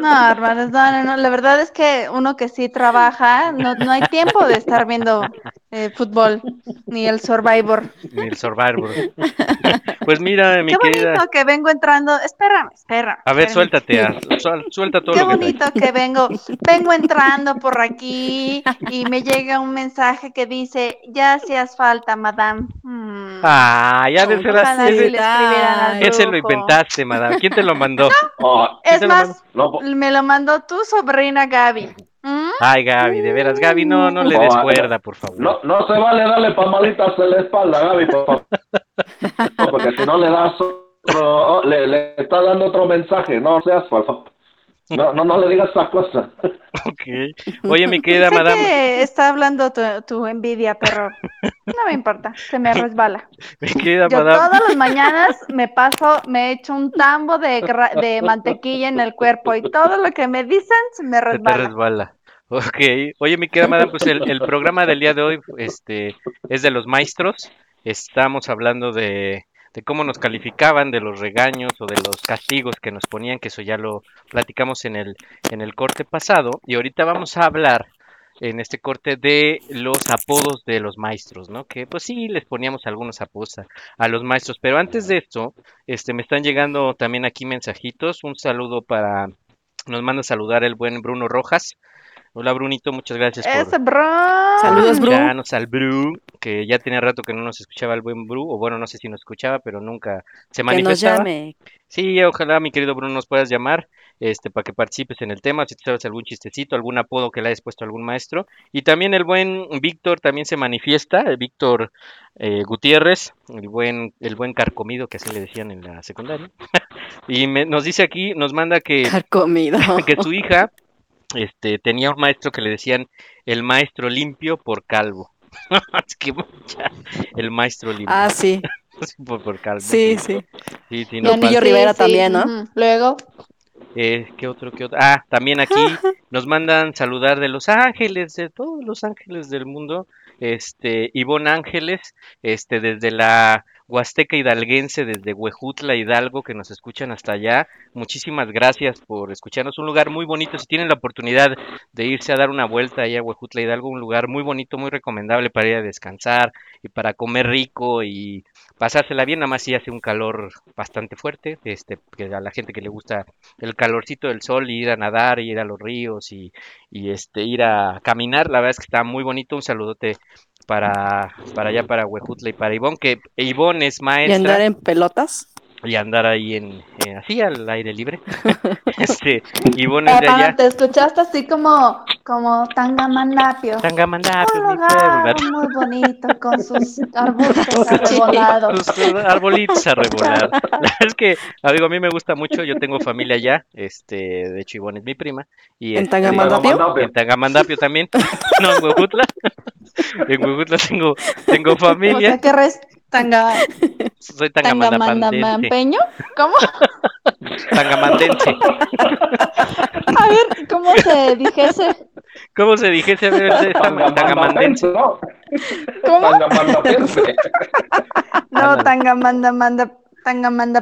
No, hermanos, no, no, no. La verdad es que uno que sí trabaja, no, no hay tiempo de estar viendo eh, fútbol ni el Survivor. Ni el Survivor. Pues mira, mi Qué querida. bonito que vengo entrando. Espérame, espérame. A ver, suéltate, a- suel- suelta todo Qué lo que bonito que vengo, vengo entrando por aquí y me llega un mensaje que dice, ya hacías falta, madame. Mm. Ah, ya escribieran al Ese lo inventaste, madame. ¿Quién te lo mandó? Oh, ¿Quién Es te lo mandó? más, no, me lo mandó tu sobrina Gaby. ¿Mm? Ay, Gaby, de veras, Gaby, no, no le des cuerda, por favor. no, no se vale darle palmaditas en la espalda, Gaby, por favor. porque si no le das otro, oh, le, le está dando otro mensaje, no seas, por favor. No, no, no le digas esas cosas. Ok. Oye, mi querida sé madame, que está hablando tu, tu envidia, pero no me importa, se me resbala. mi querida Yo madame. todas las mañanas me paso, me echo un tambo de, mantequilla en el cuerpo y todo lo que me dicen se me Se te resbala. resbala. Ok. Oye, mi querida madame, pues el, el programa del día de hoy este, es de los maestros. Estamos hablando de, de cómo nos calificaban, de los regaños o de los castigos que nos ponían, que eso ya lo platicamos en el, en el corte pasado. Y ahorita vamos a hablar en este corte de los apodos de los maestros, ¿no? Que pues sí, les poníamos algunos apodos a, a los maestros, pero antes de esto, este, me están llegando también aquí mensajitos. Un saludo para, nos manda a saludar el buen Bruno Rojas. Hola Brunito, muchas gracias por, Ese bro. Saludos, Bru. escucharnos al Bru, que ya tenía rato que no nos escuchaba el buen Bru, o bueno, no sé si nos escuchaba, pero nunca se Que nos manifestaba. llame. Sí, ojalá mi querido Bruno nos puedas llamar, este, para que participes en el tema, si tú sabes algún chistecito, algún apodo que le hayas puesto a algún maestro. Y también el buen Víctor también se manifiesta, el Víctor eh, Gutiérrez, el buen, el buen carcomido que así le decían en la secundaria. y me- nos dice aquí, nos manda que, Carcomido. que su hija este, tenía un maestro que le decían el maestro limpio por calvo. Es que ya, el maestro limpio Ah, sí. por, por calvo. Sí, sí. Sí, sí, Y no Lupillo falta. Rivera también, ¿no? Luego, Eh, ¿qué otro, qué otro? Ah, también aquí nos mandan saludar de Los Ángeles, de todos los ángeles del mundo. Este, Ivonne Ángeles, este, desde la Huasteca Hidalguense, desde Huejutla, Hidalgo, que nos escuchan hasta allá. Muchísimas gracias por escucharnos. Un lugar muy bonito. Si tienen la oportunidad de irse a dar una vuelta allá a Huejutla, Hidalgo, un lugar muy bonito, muy recomendable para ir a descansar y para comer rico y pasársela bien. Nada más si hace un calor bastante fuerte, este, que a la gente que le gusta el calorcito del sol, ir a nadar, ir a los ríos y, y este ir a caminar, la verdad es que está muy bonito. Un saludote para, para allá, para Huejutla y para Ivonne, que Ivonne es Y maestra andar en pelotas. Y andar ahí en, en- así al aire libre. este, de ah, allá. te escuchaste así como, como Tangamandapio. Tangamandapio, Un lugar muy bonito con sus arbustos arrebolados. Sus arbolitos a revolar. La verdad es que, digo, a mí me gusta mucho, yo tengo familia allá, este, de hecho Ivonne es mi prima. Y ¿En este, Tangamandapio? En Tangamandapio también, no, en Huejutla. En Huejutla tengo, tengo O familia, sea que res tanga, soy tangamandampeño. ¿Cómo? Tangamandense. A ver, ¿cómo se dijese? ¿Cómo se dijese? A ver, tangamandense. ¿no? ¿Cómo? Tangamandapense. No,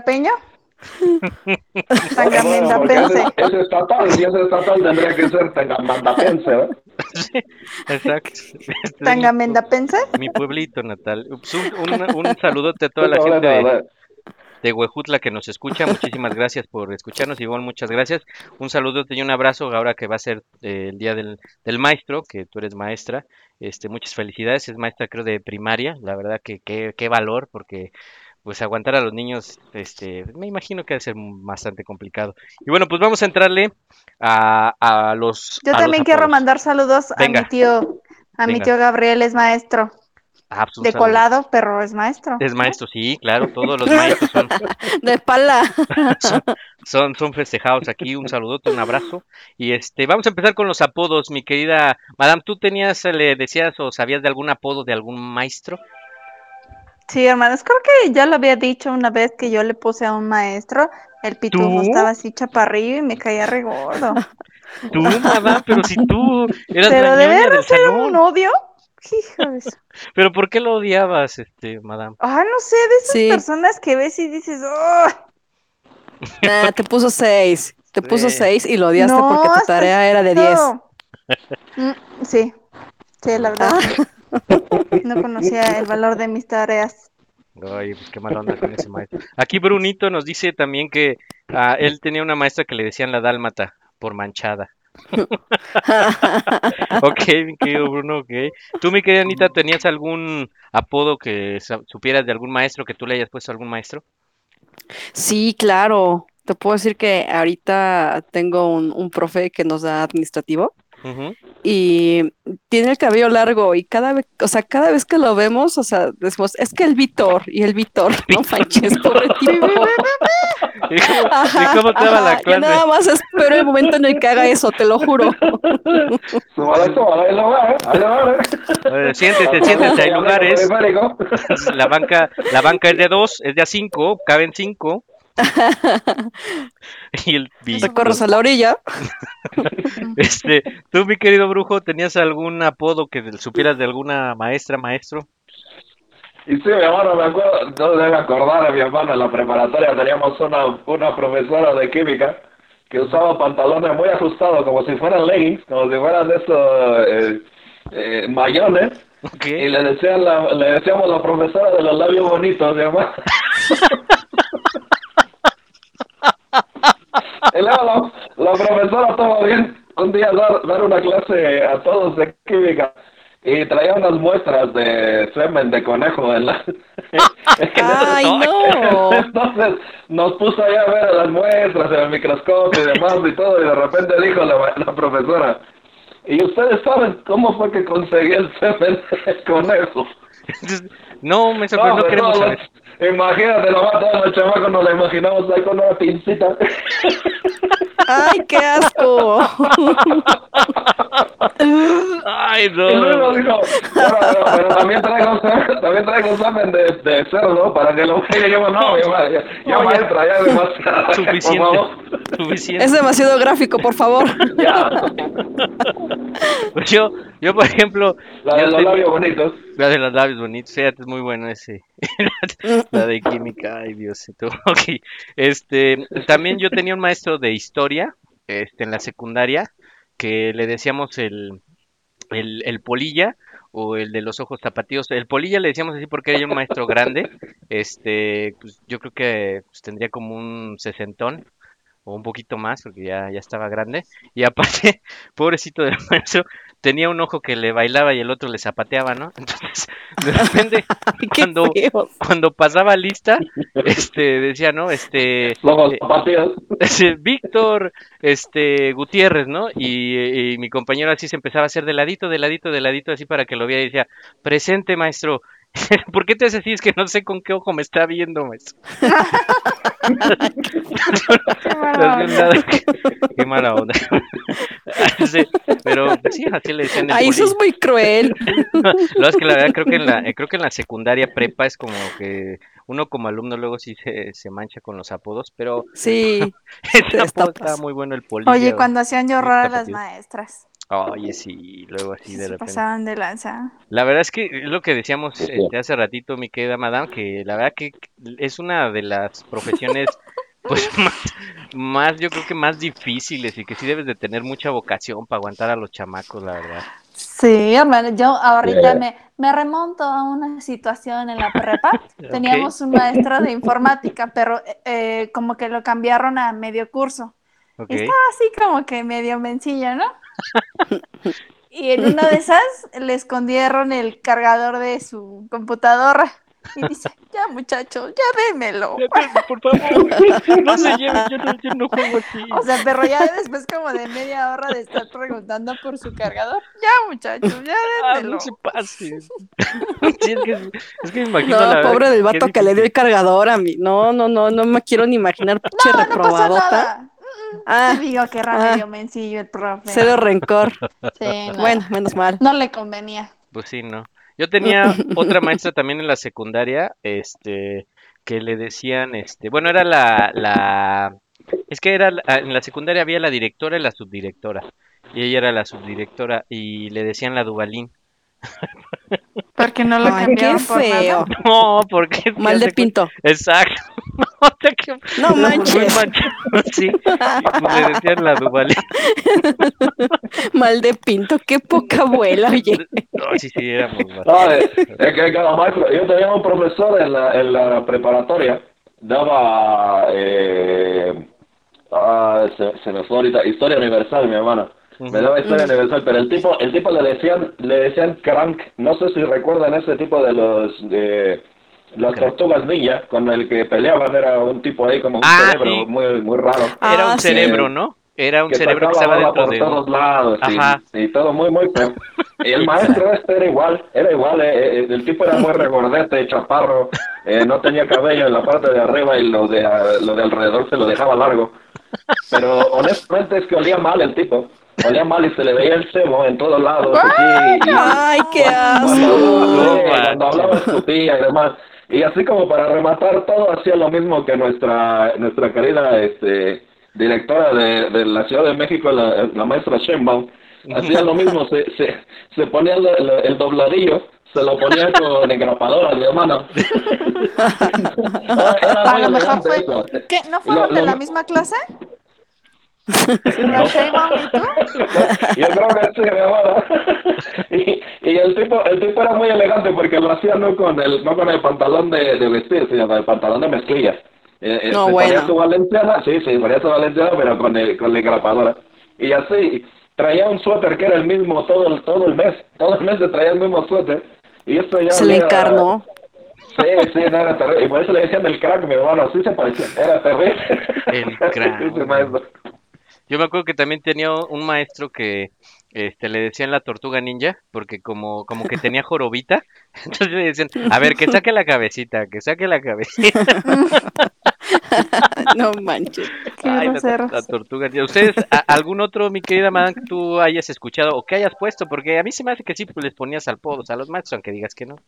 Ándale. Bueno, Tangamandapense. ese- Es estatal, si es estatal tendría que ser tangamandapense, ¿eh? Exacto. Este es mi- Tangamendapense. mi pueblito natal. Ups, un, un- un saludote a toda la Bueno, gente bueno, de, bueno. de Huejutla que nos escucha. Muchísimas gracias por escucharnos, Ivonne, muchas gracias. Un saludote y un abrazo ahora que va a ser eh, el día del, del maestro, que tú eres maestra. Este, muchas felicidades, es maestra creo de primaria. La verdad que qué qué valor, porque pues aguantar a los niños, este, me imagino que va a ser bastante complicado. Y bueno, pues vamos a entrarle a, a los. Yo a los también quiero mandar saludos a mi tío, a mi tío Gabriel es maestro. Ah, pues, De saludo. colado, pero es maestro. Es maestro, sí, claro, todos los maestros son, De pala. son, son festejados aquí. Un saludote, un abrazo. Y este, vamos a empezar con los apodos, mi querida Madame. ¿Tú tenías, le decías o sabías de algún apodo de algún maestro? Sí, hermanos, creo que ya lo había dicho una vez que yo le puse a un maestro, el pitufo ¿Tú? estaba así chaparrillo y me caía re gordo. Tú, Madame, pero si tú eras Pero la de veras era un odio. Hijo de su- Pero ¿por qué lo odiabas, este, Madame? Ah, no sé, de esas Sí. personas que ves y dices, ¡oh! Nah, te puso seis. Te puso seis y lo odiaste No, porque tu tarea era de diez. Mm, sí, sí, la verdad. No conocía el valor de mis tareas. Ay, pues qué mala onda con ese maestro. Aquí Brunito nos dice también que ah, él tenía una maestra que le decían la dálmata por manchada. Ok, mi querido Bruno, ok. Tú, mi querida Anita, ¿tenías algún apodo que supieras de algún maestro que tú le hayas puesto a algún maestro? Sí, claro. Te puedo decir que ahorita tengo un, un profe que nos da administrativo Y tiene el cabello largo y cada vez, o sea, cada vez que lo vemos, o sea, decimos, es que el Víctor y el Víctor, no manches, pobre tipo. ¿Y cómo, y Ajá, cómo te daba ajá, la yo clase? nada más espero el momento en el que haga eso, te lo juro. Eh, siéntese, siéntese, hay lugares. La banca, la banca es de dos, es de a cinco, caben cinco. Y el Víctor. Recorres a la orilla. Este, tú, mi querido brujo, ¿tenías algún apodo que supieras de alguna maestra, maestro? Y sí, mi hermano, me acuerdo, no debe acordar a mi hermano, en la preparatoria teníamos una, una profesora de química que usaba pantalones muy ajustados, como si fueran leggings, como si fueran de esos eh, eh, mayones. Y le, decían la, le decíamos la profesora de los labios bonitos, se llama. y luego la, la profesora todo bien un día dar, dar una clase a todos de química y traía unas muestras de semen de conejo en la... ¡Ay, no! Entonces nos puso ahí a ver las muestras en el microscopio y demás y todo y de repente dijo la, la profesora ¿y ustedes saben cómo fue que conseguí el semen de conejo? No, me sorprendió, no, pues queremos no, saber. Imagínate, nomás todos los chamacos nos la imaginamos ahí con una pincita. ¡Ay, qué asco! Ay, Y luego dijo, pero, pero- pero también traigo, también traigo semen de, de cerdo para que lo vea. Yo, no, ya, ya No, ya. maestra, ya es demasiado. por Suficiente. favor. Suficiente. Es demasiado gráfico, por favor. Pues yo, yo por ejemplo, La de los tenía- labios bonitos. La de los labios bonitos, fíjate, es muy bueno ese. la de química, ay Diosito. Ok, este, también yo tenía un maestro de historia, este, en la secundaria, que le decíamos el, el, el polilla o el de los ojos tapatíos. El polilla le decíamos así porque era un maestro grande, este, pues yo creo que pues, tendría como un sesentón o un poquito más porque ya, ya estaba grande. Y aparte, pobrecito del maestro, tenía un ojo que le bailaba y el otro le zapateaba, ¿no? Entonces, de repente, cuando, cuando pasaba lista, este, decía, ¿no? Este, eh, Víctor, este, Gutiérrez, ¿no? Y, y mi compañero así se empezaba a hacer de ladito, de ladito, de ladito, así para que lo viera y decía, presente, maestro. ¿Por qué te haces así? Es que no sé con qué ojo me está viendo, maestro. mala No, onda. qué, qué mala onda. Sí, pero sí, así le decían Ay, eso poli. es muy cruel. No, es que la verdad creo que en la, eh, creo que en la secundaria prepa es como que uno como alumno luego sí se, se mancha con los apodos, pero Sí. apodo estaba muy bueno el polilla. Oye, cuando hacían llorar a las maestras. Oye, sí, luego así de Se repente. pasaban de lanza. La verdad es que es lo que decíamos este, hace ratito, mi querida madame, que la verdad que es una de las profesiones, pues más, más, yo creo que más difíciles y que sí debes de tener mucha vocación para aguantar a los chamacos, la verdad. Sí, hermano, yo ahorita Yeah. me, me remonto a una situación en la prepa. Teníamos un maestro de informática, pero eh, como que lo cambiaron a medio curso. Y estaba así como que medio mencillo, ¿no? Y en una de esas le escondieron el cargador de su computadora. Y dice, ya muchachos, ya démelo. Por favor, no se lleven, yo no, yo no juego así. O sea, pero ya después como de media hora de estar preguntando por su cargador, ya muchachos, ya Ah, démelo. no se pase. Sí, es que, es que me imagino No, la pobre del vato que le dio el cargador a mí. No, no, no, no me quiero ni imaginar, pinche No, no pasó reprobadota. Ah, Te digo que era ah. medio mencillo el profe. cero rencor. Sí, no. Bueno, menos mal. No le convenía. Pues sí, ¿no? Yo tenía otra maestra también en la secundaria, este, que le decían, este, bueno, era la, la, es que era, la- en la secundaria había la directora y la subdirectora, y ella era la subdirectora, y le decían la Dubalín. Porque no lo Ay, qué cambiaron por feo. nada. No, porque Mal de pinto. Exacto. No, muy manches. sí. Le decían la. Mal de pinto, qué poca abuela, oye. No, sí, sí, éramos No, es, es que yo tenía un profesor en la, en la preparatoria, daba, eh, ah, se, se me fue ahorita, historia universal, mi hermano. Me daba historia universal, pero el tipo, el tipo le decían, le decían crank, no sé si recuerdan ese tipo de los, de las tortugas ninja, con el que peleaban, era un tipo ahí como un Ah, cerebro sí. muy, muy raro. Era un Ah, sí. cerebro, ¿no? Era un que cerebro que estaba dentro por de todos lados y- Ajá. y, todo muy muy feo y el maestro este era igual era igual eh, eh, el tipo era muy regordete chaparro eh, no tenía cabello en la parte de arriba y lo de ah, lo de alrededor se lo dejaba largo pero honestamente es que olía mal el tipo olía mal y se le veía el cebo en todos lados y- Ay, qué cuando hablaba, asco. sí, cuando hablaba escupía y demás. Y así como para rematar todo, hacía lo mismo que nuestra nuestra querida este, directora de, de la Ciudad de México, la, la maestra Sheinbaum. Hacía lo mismo, se, se, se ponía el, el- el dobladillo, se lo ponía con engrapadora, mi hermano. Era A muy lo mejor fue. ¿Qué? ¿No Lo- fueron de lo- la misma clase? Yo creo que sí, mi. Y, y el tipo, el tipo era muy elegante porque lo hacía no con el, no con el pantalón de, de vestir, sino con el pantalón de mezclilla. Eh, eh, No, se bueno. ponía su valenciana, sí, sí, ponía su valenciana, pero con el, con la engrapadora. Y así, traía un suéter que era el mismo todo el, todo el mes. Todo el mes se traía el mismo suéter. Y esto ya Se le encarnó. Sí, sí, no, era terrible. Y por eso le decían el crack, mi hermano, así se parecía. Era terrible. El crack. Sí, sí. Yo me acuerdo que también tenía un maestro que este, le decían la tortuga ninja, porque como, como que tenía jorobita, entonces le decían, a ver, que saque la cabecita, que saque la cabecita. no manches. Ay, la, la tortuga ninja. ¿Ustedes, a- algún otro, mi querida madame, que tú hayas escuchado o que hayas puesto? Porque a mí se me hace que sí, pues les ponías al podos a los maestros, aunque digas que no.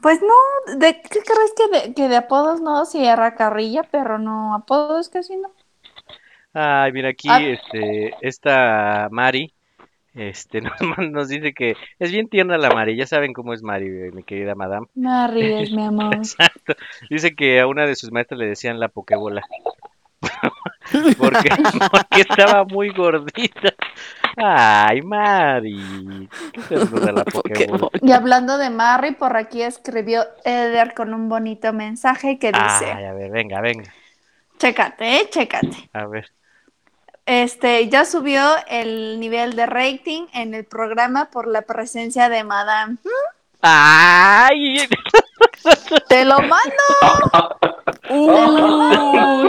Pues no, ¿de qué crees que de, que de apodos no? Sierra Carrilla, pero no, apodos casi no. Ay, mira aquí, Ah. este, esta Mari, este, nos, nos dice que es bien tierna la Mari, ya saben cómo es Mari, mi querida madame. Me ríes, mi amor. Exacto. Dice que a una de sus maestras le decían la pokebola. porque, porque estaba muy gordita. Ay, Mari. Qué la pokebola. Y hablando de Mary, por aquí escribió Eder con un bonito mensaje que dice, Ay, a ver, venga, venga. chécate, eh, chécate. A ver. Este, ya subió el nivel de rating en el programa por la presencia de Madame. ¡Ay! ¡Te lo mando! Uh,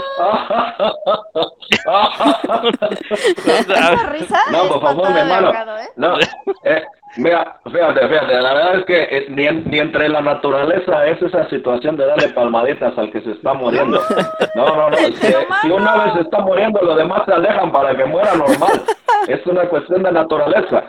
Esa risa No, por favor, mi hermano. ahogado, ¿eh? No, eh, mira, fíjate, fíjate, la verdad es que eh, ni, en- ni entre la naturaleza es esa situación de darle palmaditas al que se está muriendo. No, no, no, si, si una vez se está muriendo, los demás se alejan para que muera normal. Es una cuestión de naturaleza.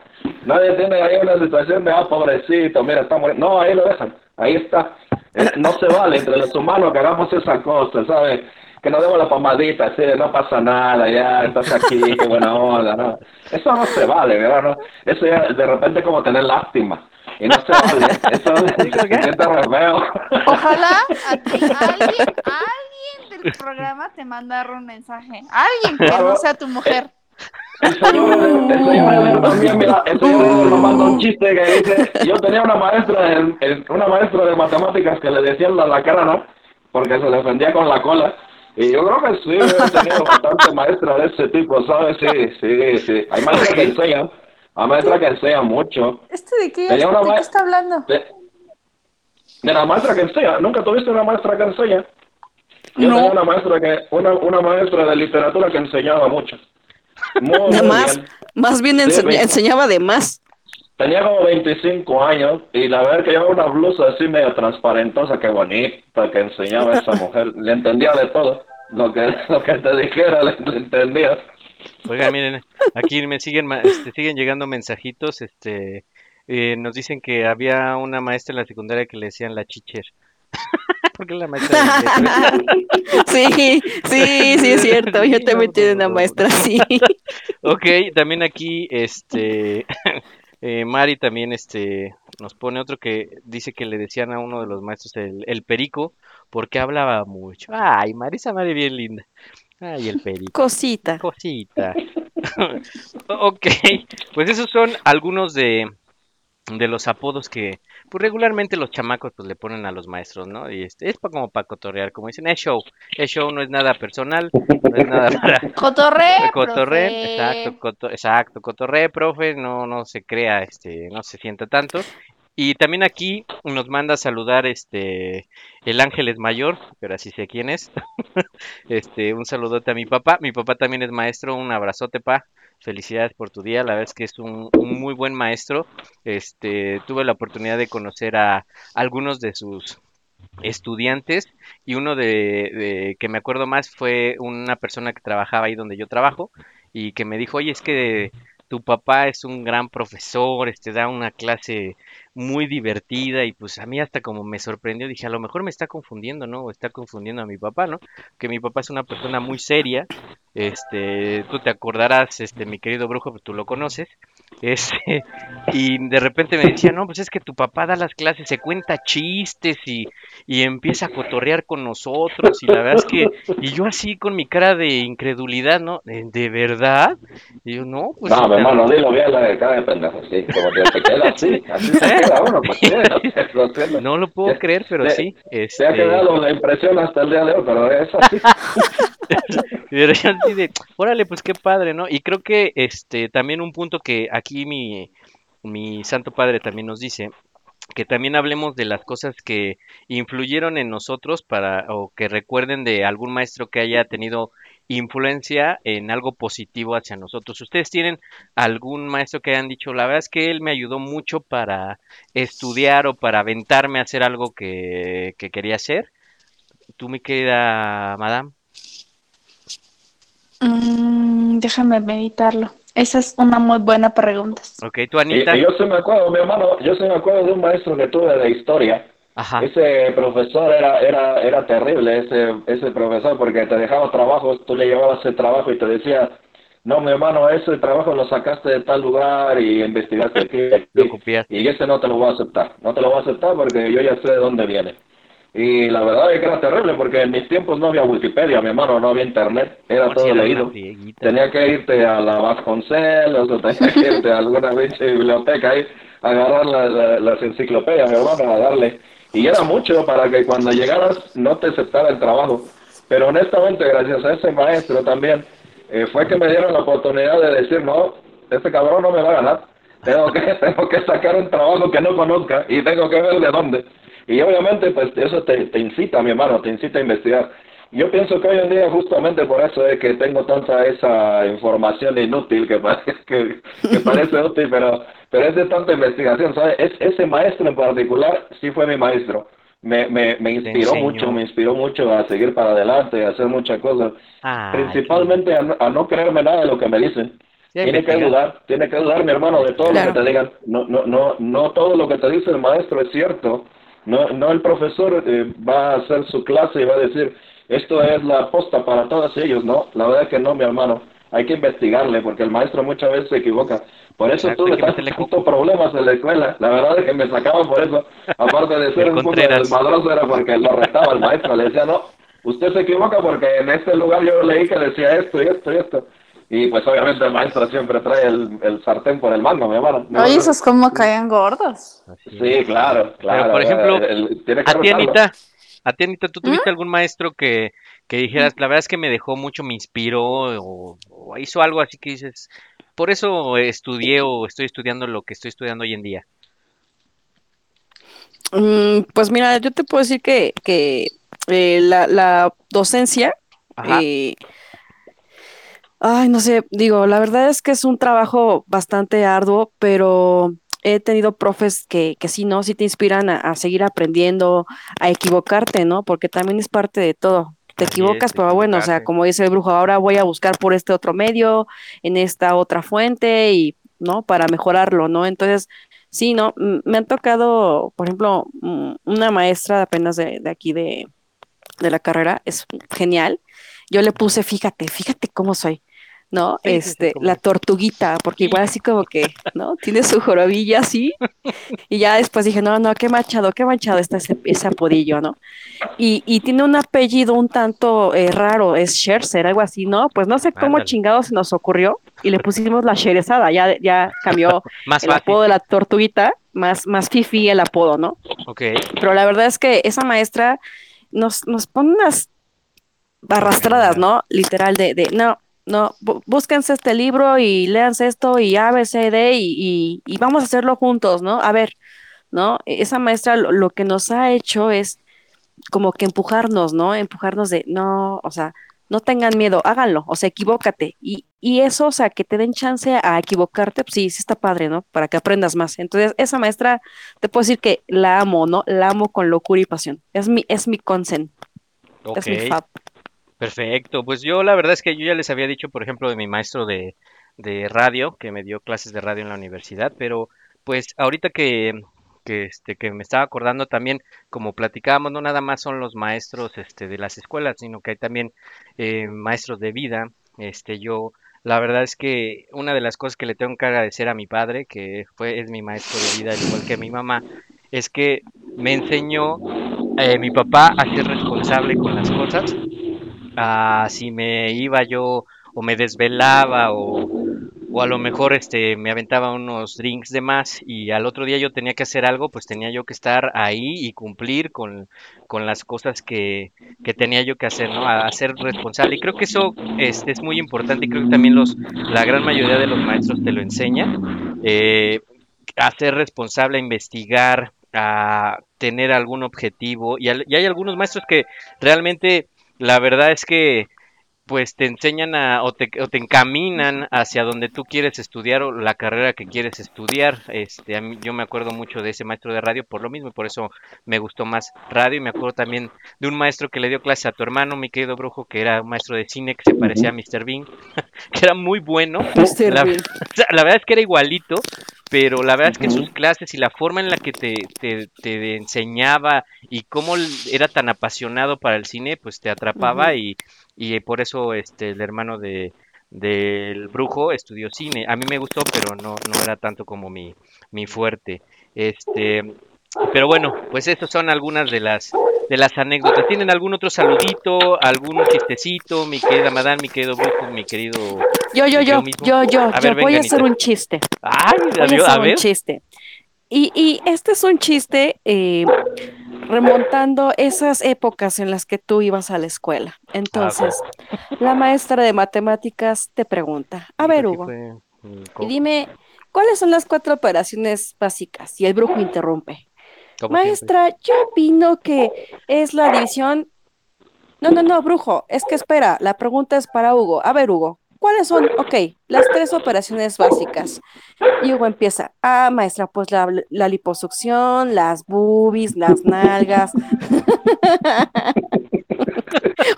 Nadie tiene ahí una situación de, ah, pobrecito, mira, está muriendo. No, ahí lo dejan, ahí está. Eh, no se vale entre los humanos que hagamos esa cosa, ¿sabes? Que nos demos la palmadita, así, de, no pasa nada, ya estás aquí, qué buena onda, ¿no? Eso no se vale, ¿verdad? No? Eso ya de repente es como tener lástima. Y no se vale, eso se siente re feo. Ojalá a ti alguien, alguien del programa te mandara un mensaje. Alguien que no sea tu mujer. El señor, el señor Eder también, mira, el señor Eder nos manda un chiste que dice, yo tenía una maestra, en- en- una maestra de matemáticas que le decían la, la cara, ¿no? Porque se defendía con la cola. Y yo creo que sí, he tenido bastante maestras de ese tipo, ¿sabes? Sí, sí, sí. Hay maestras que enseñan, hay maestras que enseñan mucho. ¿Este de qué, de qué está hablando? De, de la maestra que enseña, ¿nunca tuviste una maestra que enseña? Yo No. tenía una maestra que, una, una maestra de literatura que enseñaba mucho. Muy, de muy más, bien. más bien ense- enseñaba de más. Tenía como 25 años y la verdad que llevaba una blusa así medio transparentosa, qué bonita que enseñaba esa mujer. Le entendía de todo. Lo que, lo que te dijera le, le entendía. Oigan, miren, aquí me siguen, ma- este, siguen llegando mensajitos, este, eh, nos dicen que había una maestra en la secundaria que le decían la chicher. Porque la maestra. Sí, sí, sí es cierto. Yo también tuve una maestra así. Ok, también aquí, este, eh, Mari también, este, nos pone otro que dice que le decían a uno de los maestros el, el perico porque hablaba mucho. Ay, Mari, esa Mari bien linda. Ay, el perico. Cosita. Cosita. ok, pues esos son algunos de, de los apodos que pues regularmente los chamacos pues le ponen a los maestros, ¿no? Y este, es pa- como para cotorrear, como dicen, es show, es show, no es nada personal, no es nada para... Cotorre, Cotorre, profe. exacto, coto- exacto, cotorre, profe, no, no se crea, este, no se sienta tanto. Y también aquí nos manda a saludar este el Ángeles Mayor, pero así sé quién es. este, un saludote a mi papá. Mi papá también es maestro, un abrazote, pa. Felicidades por tu día, la verdad es que es un, muy buen maestro. Este, tuve la oportunidad de conocer a algunos de sus estudiantes y uno de, de que me acuerdo más fue una persona que trabajaba ahí donde yo trabajo y que me dijo, oye, es que tu papá es un gran profesor, este da una clase muy divertida y pues a mí hasta como me sorprendió, dije, a lo mejor me está confundiendo, ¿no? O está confundiendo a mi papá, ¿no? Que mi papá es una persona muy seria, este, tú te acordarás, este, mi querido brujo, pues tú lo conoces, Este, y de repente me decía, no, pues es que tu papá da las clases, se cuenta chistes y, y empieza a cotorrear con nosotros. Y la verdad es que, y yo así con mi cara de incredulidad, ¿no? ¿De, de verdad? Y yo, no, pues. No, mi hermano, dilo bien la de cara de pendejo, sí, como que se queda así, así se queda uno, pues sí, lo no lo puedo creer, pero sí. Se ha Este, quedado la impresión hasta el día de hoy, pero es así. Pero yo así de, órale, pues qué padre, ¿no? Y creo que este también un punto que aquí mi, mi Santo Padre también nos dice, que también hablemos de las cosas que influyeron en nosotros para, o que recuerden de algún maestro que haya tenido influencia en algo positivo hacia nosotros. ¿Ustedes tienen algún maestro que hayan dicho, la verdad es que él me ayudó mucho para estudiar o para aventarme a hacer algo que, que quería hacer? Tú, mi querida madame. Mm, déjame meditarlo. Esa es una muy buena pregunta. Ok, tú, Anita. y yo sí me acuerdo, mi hermano, yo sí me acuerdo de un maestro que tuve de historia. Ajá. Ese profesor era, era, era terrible, ese, ese profesor, porque te dejaba trabajos, tú le llevabas el trabajo y te decía, no, mi hermano, ese trabajo lo sacaste de tal lugar y investigaste aquí, y ese no te lo voy a aceptar, no te lo voy a aceptar porque yo ya sé de dónde viene. Y la verdad es que era terrible porque en mis tiempos no había Wikipedia, mi hermano, no había internet, era todo era leído. Tenía que irte a la Vasconcelos o tenía que irte a alguna biblioteca ahí, a agarrar la- la- las enciclopedias, mi hermano, a darle. Y era mucho para que cuando llegaras no te aceptara el trabajo. Pero honestamente, gracias a ese maestro también, eh, fue que me dieron la oportunidad de decir, no, este cabrón no me va a ganar. Tengo que, tengo que sacar un trabajo que no conozca y tengo que ver de dónde. Y obviamente, pues eso te, te incita, mi hermano, te incita a investigar. Yo pienso que hoy en día justamente por eso es que tengo tanta esa información inútil que parece, que, que parece útil, pero, pero es de tanta investigación, ¿sabes? Es, ese maestro en particular sí fue mi maestro. Me, me, me inspiró mucho, me inspiró mucho a seguir para adelante, a hacer muchas cosas. Ah, Principalmente a, no- a no creerme nada de lo que me dicen. Sí, Tiene que dudar, tiene que dudar, mi hermano, de todo Claro. lo que te digan. No, no, no, no todo lo que te dice el maestro es cierto. No, no el profesor eh, va a hacer su clase y va a decir, esto es la posta para todos ellos. No, la verdad es que no, mi hermano. Hay que investigarle porque el maestro muchas veces se equivoca. Por eso Exacto, tuve tantos meterle problemas en la escuela. La verdad es que me sacaban por eso. Aparte de ser un poco desmadroso era porque lo retaba el maestro. Le decía, no, usted se equivoca porque en este lugar yo leí que decía esto y esto y esto. Y pues obviamente el maestro siempre trae el, el sartén por el mango, mi hermano. No, Oye, no. esos como caían gordos. Sí, claro, claro. por ejemplo, el- A ti. Anita, a ti, Anita, ¿tú tuviste algún maestro que, que dijeras, la verdad es que me dejó mucho, me inspiró o, o hizo algo así que dices, por eso estudié o estoy estudiando lo que estoy estudiando hoy en día? Mm, pues mira, yo te puedo decir que, que eh, la, la docencia, Ajá. eh, ay, no sé, digo, la verdad es que es un trabajo bastante arduo, pero he tenido profes que, que sí, ¿no? Sí te inspiran a, a seguir aprendiendo, a equivocarte, ¿no? Porque también es parte de todo. Te Así es, equivocas, pero bueno, o sea, como dice el brujo, ahora voy a buscar por este otro medio, en esta otra fuente y, ¿no? Para mejorarlo, ¿no? Entonces, sí, ¿no? Me han tocado, por ejemplo, una maestra apenas de, de aquí de, de la carrera, es genial. Yo le puse, fíjate, fíjate cómo soy, ¿no? Sí, sí, sí, Este, la tortuguita, porque igual así como que, ¿no? Tiene su jorobilla así. Y ya después dije, no, no, qué manchado, qué manchado está ese, ese apodillo, ¿no? Y, y tiene un apellido un tanto eh, raro, es Scherzer, algo así, ¿no? Pues no sé cómo Ándale. chingado se nos ocurrió y le pusimos la Sherezada, ya, ya cambió Más el apodo de la tortuguita, más, más fifi el apodo, ¿no? Ok. Pero la verdad es que esa maestra nos, nos pone unas arrastradas, ¿no? Literal de, de no, no, bú- búsquense este libro y léanse esto y A, B, C, D y, y, y vamos a hacerlo juntos, ¿no? A ver, ¿no? E, Esa maestra lo, lo que nos ha hecho es como que empujarnos, ¿no? Empujarnos de, no, o sea, no tengan miedo, háganlo, o sea, equivócate. Y, y eso, o sea, que te den chance a equivocarte, pues sí, sí está padre, ¿no? Para que aprendas más. Entonces, esa maestra, te puedo decir que la amo, ¿no? La amo con locura y pasión. Es mi, es mi consent, es mi fab. Perfecto, pues yo la verdad es que yo ya les había dicho, por ejemplo, de mi maestro de, de radio, que me dio clases de radio en la universidad, pero pues ahorita que, que, este, que me estaba acordando también, como platicábamos, no nada más son los maestros este, de las escuelas, sino que hay también eh, maestros de vida. Este, yo La verdad es que una de las cosas que le tengo que agradecer a mi padre, que fue, es mi maestro de vida, al igual que mi mamá, es que me enseñó eh, mi papá a ser responsable con las cosas. Ah, si me iba yo o me desvelaba o, o a lo mejor este me aventaba unos drinks de más y al otro día yo tenía que hacer algo, pues tenía yo que estar ahí y cumplir con, con las cosas que, que tenía yo que hacer, ¿no? A, a ser responsable. Y creo que eso este, es muy importante y creo que también los, la gran mayoría de los maestros te lo enseñan. eh, a ser responsable, a investigar, a tener algún objetivo. Y hay algunos maestros que realmente la verdad es que pues te enseñan a, o te, o te encaminan hacia donde tú quieres estudiar o la carrera que quieres estudiar. Este, a mí- yo me acuerdo mucho de ese maestro de radio por lo mismo y por eso me gustó más radio. Y me acuerdo también de un maestro que le dio clase a tu hermano, mi querido brujo, que era un maestro de cine que se parecía a Mr. Bean, que era muy bueno. La, la verdad es que era igualito, pero la verdad es que sus clases y la forma en la que te, te, te enseñaba y cómo era tan apasionado para el cine, pues te atrapaba y, y por eso este el hermano de del brujo estudió cine. A mí me gustó, pero no, no era tanto como mi, mi fuerte. Este, pero bueno, pues estas son algunas de las de las anécdotas. ¿Tienen algún otro saludito, algún chistecito, mi querida madame, mi querido brujo, mi querido Yo, yo, yo, yo, yo, yo voy a hacer un chiste. Ay, Voy a adiós, hacer a un ver. chiste. Y, y este es un chiste eh, remontando esas épocas en las que tú ibas a la escuela. Entonces, la maestra de matemáticas te pregunta, a ver, Hugo, y dime, ¿cuáles son las cuatro operaciones básicas? Y el brujo interrumpe. Maestra, yo opino que es la división. No, no, no, brujo, es que espera, la pregunta es para Hugo. A ver, Hugo, ¿cuáles son? Ok, las tres operaciones básicas. Y Hugo empieza, ah, maestra, pues la, la liposucción, las boobies, las nalgas.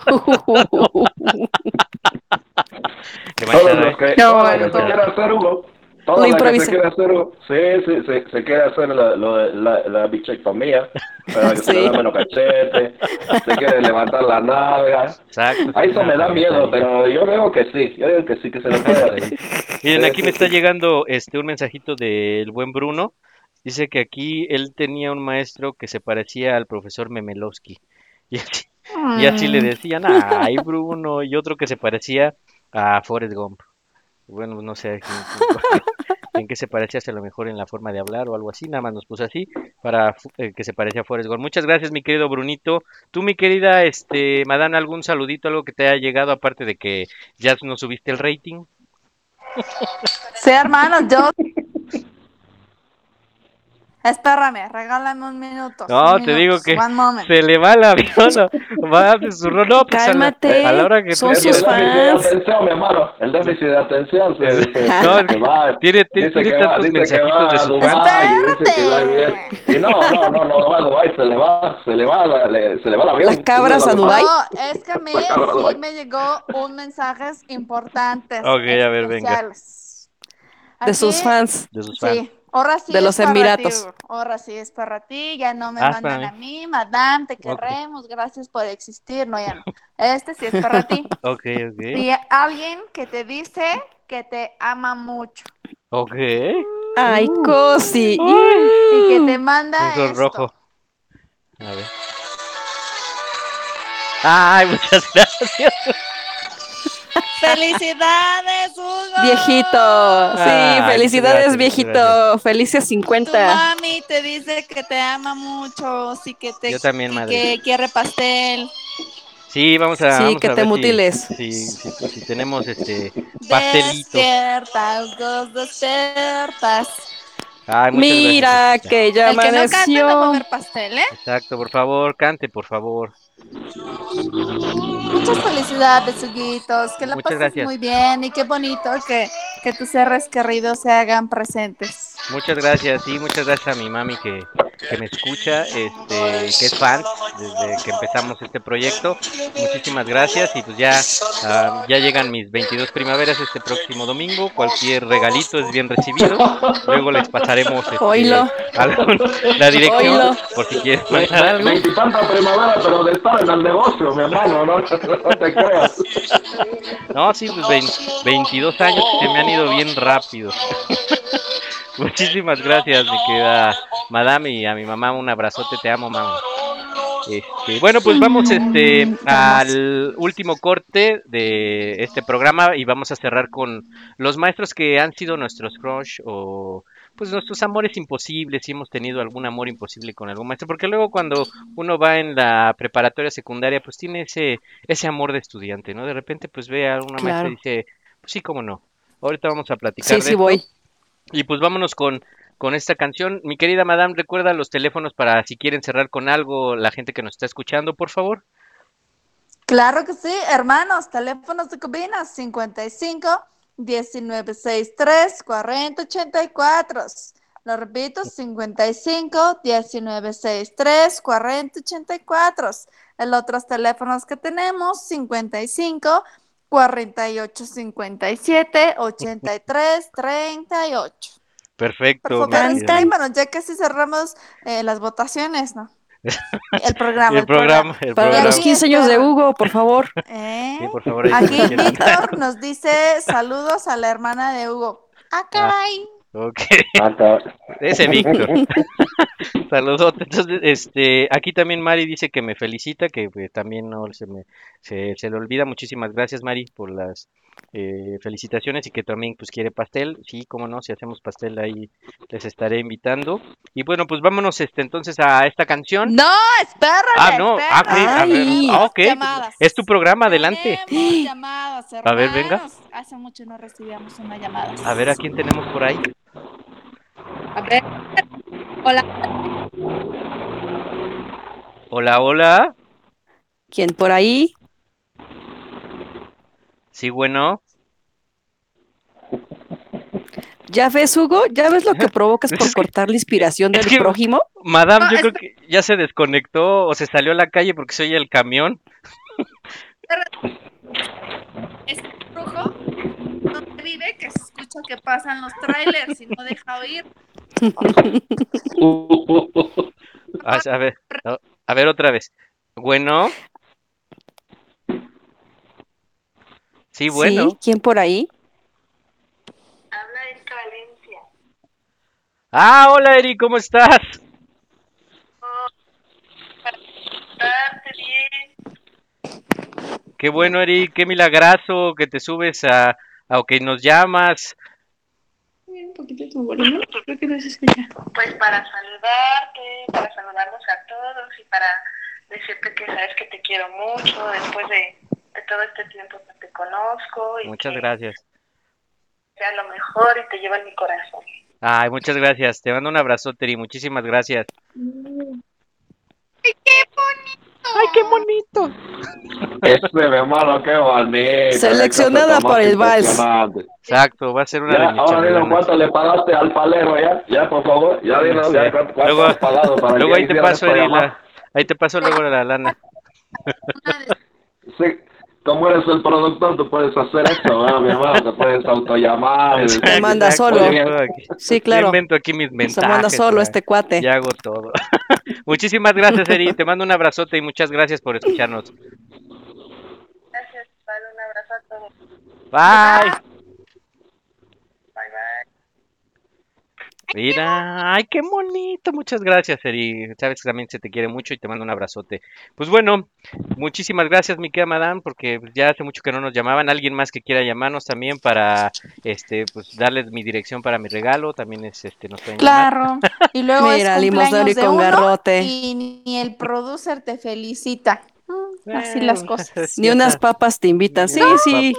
Que, No, todo lo que bueno, se todo. quiera hacer, Hugo. Todo Lo lo que se quiere hacer. Sí, sí, sí, se quiere hacer la, lo de- la, la bichectomía para que se le Sí. den menos cachete. Se quiere levantar la nalga. Exacto. Ahí eso me da miedo, pero yo veo que sí. Yo digo que sí, que se le puede hacer. Miren, Sí, aquí sí, me está sí. llegando este un mensajito del buen Bruno. Dice que aquí él tenía un maestro que se parecía al profesor Memelowski. Y así, y así le decían, ay, Bruno. Y otro que se parecía a Forrest Gump. Bueno, no sé en, qué se a lo mejor en la forma de hablar o algo así. Nada más nos puso así para eh, que se parecía a Forrest Gump. Muchas gracias, mi querido Brunito. Tú, mi querida, este, Madame, algún saludito, algo que te haya llegado, aparte de que ya nos subiste el rating. Sí, hermanos, yo. Espérame, regálame un minuto. No, un te digo que se le va el avión, va a susurrar, no, pues a la- Cálmate, a la, hora que son sus el déficit de fans. atención, mi hermano. El déficit de atención se, No, se va. tiene, tiene, Dice tiene que va, tantos que mensajitos va de Dubái fans. y que va no, no, no, no va a Dubái, se le va, se le va, la- le- se le va el avión. ¿Las cabras a Dubái? No, es que a mí sí me llegó un mensaje importante. Ok, a ver, venga. De sus fans. De sus fans. Sí, ahora sí De es los para Emiratos. ti, ahora sí es para ti, ya no me Ah, mandan a mí, madame, te queremos, gracias por existir, no, ya no. Este sí es para ti. Ok, ok. Y alguien que te dice que te ama mucho Ok. Ay, Cosi. y que te manda Un esto. rojo. A ver. Ay, muchas gracias. ¡Felicidades, Hugo! Viejito. Sí, Ay, felicidades, gracias, viejito. Felices Tu 50. mami te dice que te ama mucho, sí que te Yo también, madre. que quiere pastel. Sí, vamos a. Sí, vamos que a te ver si- mutiles. Si, si, si tenemos este pastelito. Despierta, Hugo, despiertas. Ay, muchas Mira gracias. que ya El que no cante no va a amaneció. comer pastel, ¿eh? Exacto, por favor, cante, por favor. Muchas felicidades, Huguitos. Que la Muchas pases gracias. muy bien y qué bonito que, que tus seres queridos se hagan presentes. Muchas gracias, sí, muchas gracias a mi mami que, que me escucha, este, que es fan desde que empezamos este proyecto. Muchísimas gracias y pues ya, ah, ya llegan mis 22 primaveras este próximo domingo. Cualquier regalito es bien recibido. Luego les pasaremos este, algún- la dirección Oílo. por si quieren mandar algo. Veintitanta primavera, pero de en el negocio, mi hermano, no, no te creas. No, sí, pues vein- 22 años que me han ido bien rápido. Muchísimas gracias, mi querida madame, y a mi mamá un abrazote, te amo, mamá. Este, bueno, pues vamos este al último corte de este programa y vamos a cerrar con los maestros que han sido nuestros crush o pues nuestros amores imposibles, si hemos tenido algún amor imposible con algún maestro, porque luego cuando uno va en la preparatoria secundaria, pues tiene ese ese amor de estudiante, ¿no? De repente pues ve a una maestra Claro. y dice, pues sí, cómo no. Ahorita vamos a platicar Sí, de sí esto. voy. Y pues vámonos con, con esta canción. Mi querida madame, recuerda los teléfonos para si quieren cerrar con algo la gente que nos está escuchando, por favor. Claro que sí, hermanos, teléfonos de cabina 55 1963 4084. Lo repito, 55 1963 4084. El otros teléfonos que tenemos 55 48 57 83 38. Perfecto. Por favor, ya casi cerramos eh, las votaciones, ¿no? El programa. El programa, el programa. los 15 años de Hugo, por favor. ¿Eh? Sí, por favor, Aquí. Víctor nos dice saludos a la hermana de Hugo. Ah, caray. Ok, Acá. ese Víctor. Saludos. Entonces, este, aquí también Mari dice que me felicita, que pues, también no se me se, se le olvida. Muchísimas gracias, Mari, por las eh, felicitaciones y que también pues quiere pastel. Sí, cómo no, si hacemos pastel ahí les estaré invitando. Y bueno, pues vámonos este entonces a esta canción. No, espérame. Ah, no, ah, ok, a ver, ah, ok, Llamadas. Es tu programa, adelante. Tenemos llamadas, A ver, venga. Hace mucho no recibíamos una llamada. A ver a quién tenemos por ahí. A ver. Hola. Hola, hola. ¿Quién por ahí? Sí, bueno. ¿Ya ves, Hugo? ¿Ya ves lo que provocas por cortar la inspiración es del que- prójimo? Madame, No, yo creo que ya se desconectó o se salió a la calle porque se oye el camión. Es un brujo donde vive que se escucha que pasan los trailers y no deja oír. A, a ver, a ver otra vez. Bueno. Sí, bueno. Sí, ¿quién por ahí? Habla Erika Valencia. Ah, hola Eri, ¿cómo estás? Qué bueno, Eri, qué milagrazo que te subes a, a que nos llamas. Un poquito tu volumen, creo que no se escucha. Pues para saludarte, para saludarnos a todos y para decirte que sabes que te quiero mucho después de, de todo este tiempo que te conozco y Muchas que gracias. sea lo mejor y te lleva en mi corazón. Ay, muchas gracias. Te mando un abrazote, Eri. Muchísimas gracias. ¡Ay, qué bonito! Ay, qué bonito. Este, hermano, qué bonito. Seleccionada para el vals. Exacto, va a ser una Ya, de mis ahora chambelanas. cuánto le pagaste al palero, ya, ya, por favor, ya Sí. ya cuánto, Luego- has pagado para Luego ahí te paso, esta Eri, llamada. la- ahí te paso luego la lana. Sí, como eres el productor, tú puedes hacer eso, ¿verdad, mi hermano, te puedes autollamar. y- Te manda Exacto, solo. yo Sí, yo claro. invento aquí mis Se mensajes. manda solo este cuate. Ya hago todo. Muchísimas gracias, Eri. Te mando un abrazote y muchas gracias por escucharnos. Gracias, vale, un abrazo a todos. Bye. Bye, bye. Mira, ay, qué bonito. Muchas gracias, Eri. Sabes que también se te quiere mucho y te mando un abrazote. Pues bueno, muchísimas gracias, mi querida madame, porque ya hace mucho que no nos llamaban. Alguien más que quiera llamarnos también para, este, pues darles mi dirección para mi regalo. También es, este, nos pueden llamar. Claro. Y luego Mira, es cumpleaños de con uno garrote. y ni el producer te felicita. Mm, Así las cosas. Ni unas papas te invitan. Sí, sí.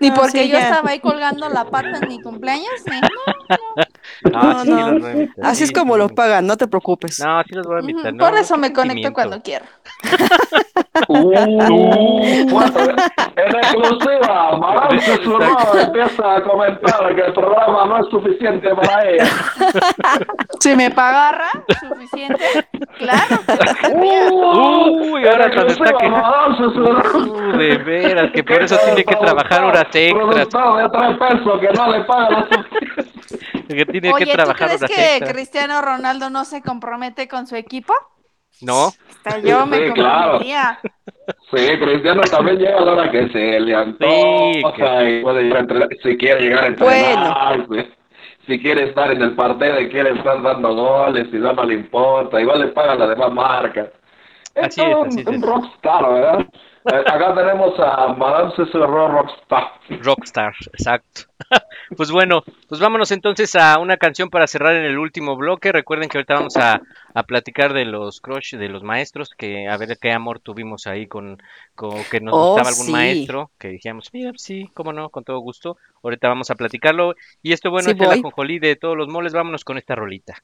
Ni No, porque sí, yo ya. estaba ahí colgando la pata en mi cumpleaños. ni- No, No, sí, no. los voy a invitar, Así es sí, como sí, lo sí. pagan, no te preocupes. No, sí los voy a invitar. no, Por no, eso me conecto cuando quiero. Uh, en exclusiva, madame. susurró empieza a comentar que el programa no es suficiente para ella. Si me pagarra, suficiente. Claro. Uy, ahora se está que... Uh, de veras, que por eso tiene que trabajar horas extras. De tres pesos que no le paga lo suficiente. Que tiene Oye, que ¿tú trabajar crees horas que extras. Cristiano Ronaldo no se compromete con su equipo? No, Hasta yo me Sí, claro. comprometía. Sí, Cristiano también llega a la hora que se le antoja y puede llegar a entrenar, si quiere llegar a entrenar, si, si quiere estar en el partido y quiere estar dando goles y no le importa, igual le pagan la demás marca. Es Así es, así un, es. un rockstar, ¿verdad? Eh, Acá tenemos a Madame Cicero Rockstar. Rockstar, exacto. pues bueno, pues vámonos entonces a una canción para cerrar en el último bloque. Recuerden que ahorita vamos a, a platicar de los crush de los maestros, que a ver qué amor tuvimos ahí con, con que nos Oh, gustaba algún sí. maestro, que dijimos, mira, sí, cómo no, con todo gusto. Ahorita vamos a platicarlo. Y esto bueno Sí, es el voy. ajonjolí de todos los moles. Vámonos con esta rolita.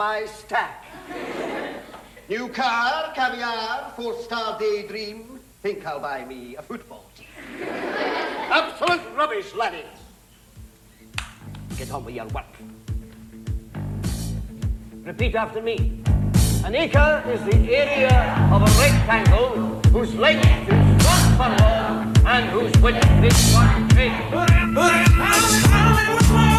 My stack. New car, caviar, four-star daydream. Think I'll buy me a football. Absolute rubbish, laddies. Get on with your work. Repeat after me. An acre is the area of a rectangle whose length is one furlong and whose width is one We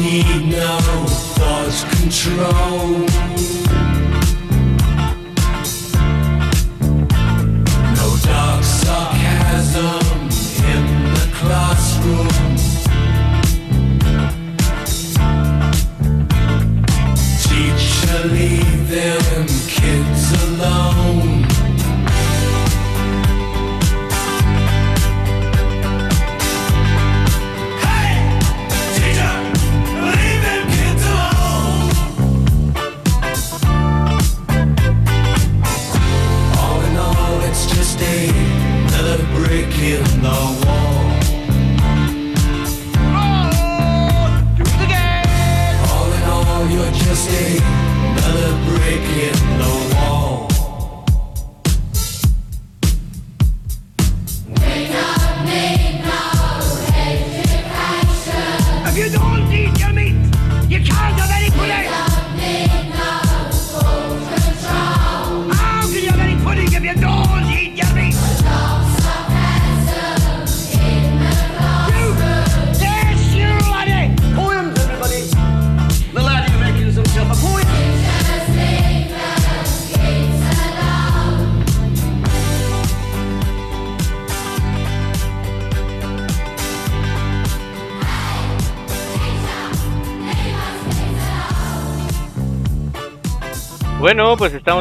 need no thought control.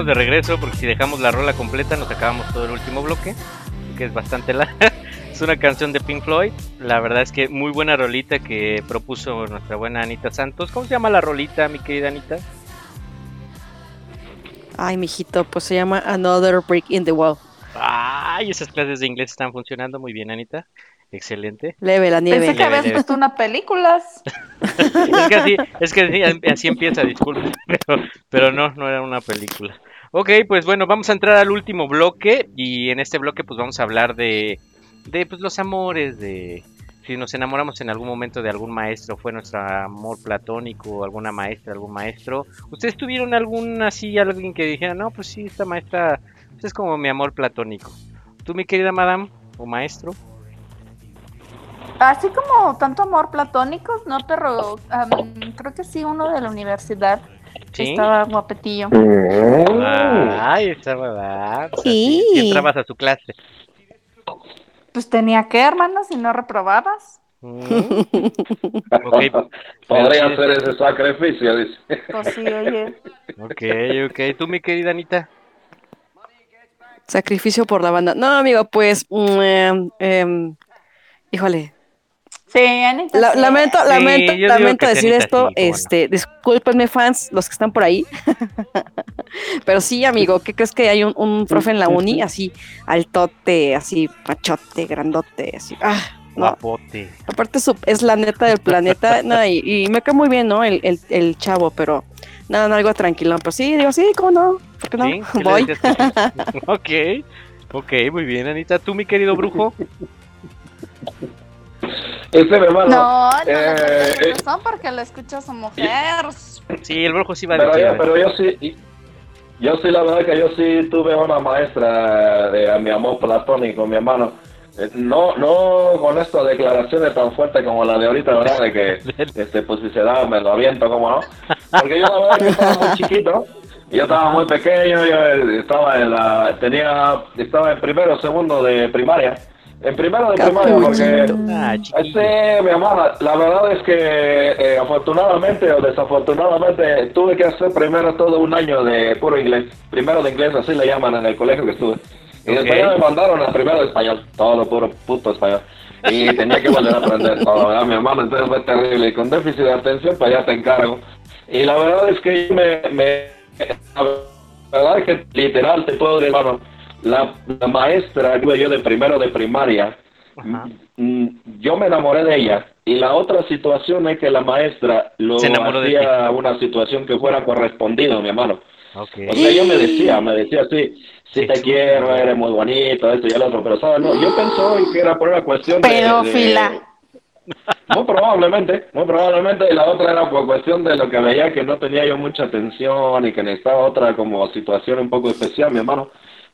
De regreso porque si dejamos la rola completa nos acabamos todo el último bloque, que es bastante larga. Es una canción de Pink Floyd. La verdad es que muy buena rolita que propuso nuestra buena Anita Santos. ¿Cómo se llama la rolita, mi querida Anita? Ay, mijito, pues se llama Another Brick in the Wall. Ay, esas clases de inglés están funcionando muy bien, Anita. Excelente. Leve la nieve. Pensé que habías Leve, visto una película. es que así, es que así, así empieza, disculpe, pero, pero no, no era una película. Ok, pues bueno, vamos a entrar al último bloque y en este bloque pues vamos a hablar de, de pues, los amores, de si nos enamoramos en algún momento de algún maestro, fue nuestro amor platónico, alguna maestra, algún maestro. ¿Ustedes tuvieron algún así, alguien que dijera, no, pues sí, esta maestra pues, es como mi amor platónico? ¿Tú, mi querida madame o maestro? Así como tanto amor platónico, no, pero am, creo que sí, uno de la universidad. ¿Sí? Estaba guapetillo. Ay, esa verdad. Sí. Si entrabas a su clase. Pues tenía que, hermano, si no reprobabas. Podría hacer ese sacrificio, dice. Pues sí, oye. Ok, ok. ¿Tú, mi querida Anita? Sacrificio por la banda. No, amigo, pues. mm, em, em, híjole. Sí, Anita. La- sí. lamento, lamento, lamento decir esto. no. este, discúlpenme, fans, los que están por ahí. Pero sí, amigo, ¿qué crees que hay un, un profe en la uni así, altote, así, machote, grandote, así? Ah, no. Guapote. Aparte su- es la neta del planeta, no, y, y me cae muy bien, ¿no? El, el, el chavo, pero nada, no, algo tranquilón. Pero sí, digo, sí, ¿cómo no? ¿Por qué no? ¿Sí? ¿Sí le Voy. ok, ok, muy bien, Anita. ¿Tú, mi querido brujo? Ese mi hermano. No, no, no, eh, no, no, son porque lo escucha su mujer. Sí, el brujo sí va a Pero decir. yo, pero yo sí, yo sí, la verdad que yo sí tuve una maestra de a mi amor platónico, mi hermano. Eh, No, no con estas declaraciones tan fuertes como la de ahorita, ¿verdad? De que, este, pues si se da, me lo aviento, ¿cómo no? Porque yo la verdad que estaba muy chiquito, yo estaba muy pequeño, yo eh, estaba en la, tenía, estaba en primero o segundo de primaria. En primero de primaria, porque Ah, Sí, mi hermana, la verdad es que eh, afortunadamente o desafortunadamente tuve que hacer primero todo un año de puro inglés. Primero de inglés, así le llaman en el colegio que estuve. Y después Ok. ya me mandaron a primero de español, todo lo puro puto español. Y tenía que volver a aprender todo, ¿verdad, mi hermano? Entonces fue terrible. Y con déficit de atención, pues ya te encargo. Y la verdad es que me, me la verdad es que literal te puedo decir, hermano, la, la maestra yo de primero de primaria, mm, yo me enamoré de ella. Y la otra situación es que la maestra lo Se enamoró de hacía una situación que fuera correspondido, mi hermano. Ok. O sea, yo me decía, me decía así, sí te quiero, eres muy bonito, esto y el otro, pero ¿sabes? No, yo pensé que era por una cuestión de- de... Pedófila. Muy probablemente, muy probablemente, y la otra era por cuestión de lo que veía que no tenía yo mucha atención y que necesitaba otra como situación un poco especial, mi hermano.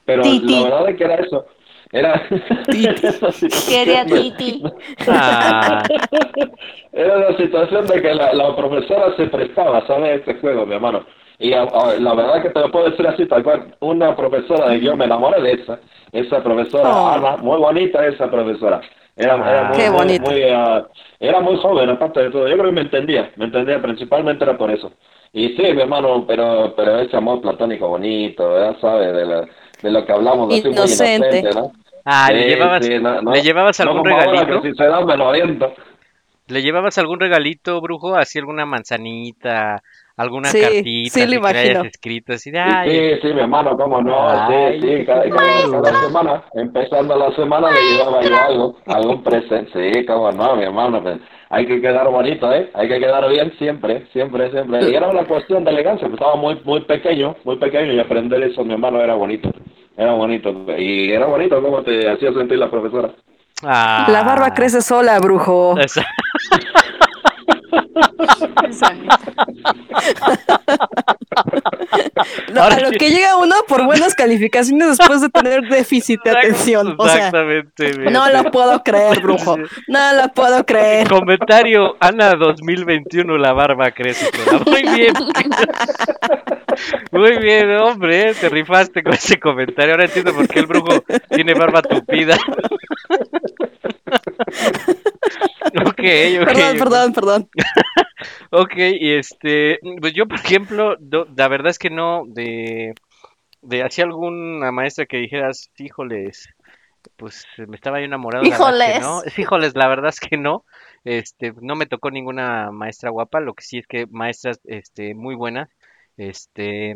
Pero Titi. la verdad es que era eso. Era Quería Titi. Ah, Era la situación de que la, la profesora se prestaba, ¿sabes? a Este juego, mi hermano. Y a- a- la verdad que te lo puedo decir así, tal cual. Una profesora, de yo me enamoré de esa. Esa profesora, Oh. Ana, muy bonita esa profesora. Era, era muy, Qué bonito. muy, ah, era muy joven, aparte de todo. Yo creo que me entendía, me entendía, principalmente era por eso. Y sí, mi hermano, pero pero ese amor platónico bonito, ya sabes, de, la- de lo que hablamos, muy Inocente. inocente, ¿no? ah, ¿le Sí, llevabas, sí, no- no- ¿le llevabas no algún regalito? si se da, me lo. ¿Le llevabas algún regalito, brujo? Así alguna manzanita, alguna Sí, cartita sí, lo que hayas escrito así de, ay, Sí, sí, mi hermano, cómo no, Ay, sí, sí, cada, cada- cada semana, empezando la semana le llevaba yo algo, algún presente, sí, cómo no, mi hermano, pues, hay que quedar bonito, ¿eh? Hay que quedar bien siempre, siempre, siempre. Y era una cuestión de elegancia, pues estaba muy, muy pequeño, muy pequeño y aprender eso, mi hermano, era bonito, era bonito, y era bonito cómo te hacía sentir la profesora. ah. La barba crece sola, brujo. No, a lo que llega uno por buenas calificaciones después de tener déficit de atención. O sea, Exactamente. no lo puedo creer, brujo. No lo puedo creer. Comentario, Ana 2021, la barba crece. Muy bien. Muy bien, hombre, te rifaste con ese comentario. Ahora entiendo por qué el brujo tiene barba tupida. Ok, ok, Perdón, perdón, perdón. Ok, y este, pues yo, por ejemplo, do- la verdad es que no, de, de así alguna maestra que dijeras, híjoles, pues me estaba yo enamorado, la verdad es que no, Híjoles. híjoles, la verdad es que no, este, no me tocó ninguna maestra guapa, lo que sí es que maestras, este, muy buenas, este,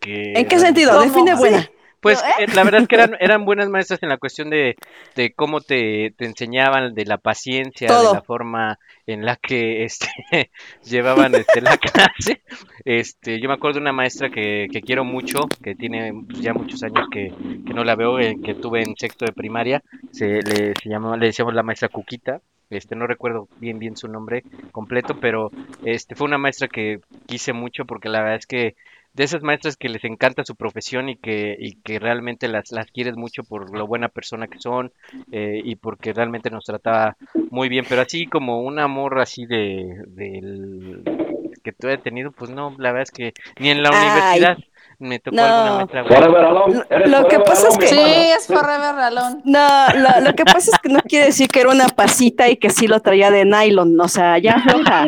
que ¿En qué sentido? ¿Cómo? Define Sí. Pues ¿eh? eh, la verdad es que eran, eran buenas maestras en la cuestión de, de cómo te, te enseñaban, de la paciencia, de la forma en la que este, llevaban este, la clase. Este, yo me acuerdo de una maestra que, que quiero mucho, que tiene pues, ya muchos años que, que no la veo, eh, que tuve en sexto de primaria, se, le, se llamaba, le decíamos la maestra Cuquita. Este, no recuerdo bien bien su nombre completo, pero este fue una maestra que quise mucho porque la verdad es que de esas maestras que les encanta su profesión y que, y que realmente las, las quieres mucho por lo buena persona que son eh, y porque realmente nos trataba muy bien, pero así como un amor así de del que tú he tenido, pues no, la verdad es que ni en la Ay, universidad me tocó no. alguna maestra guapa. Forever alone. Lo- Eres lo que pasa es que- Sí, es Forever Alone. No, lo, lo que pasa es que no quiere decir que era una pasita y que sí lo traía de nylon, o sea, ya afloja.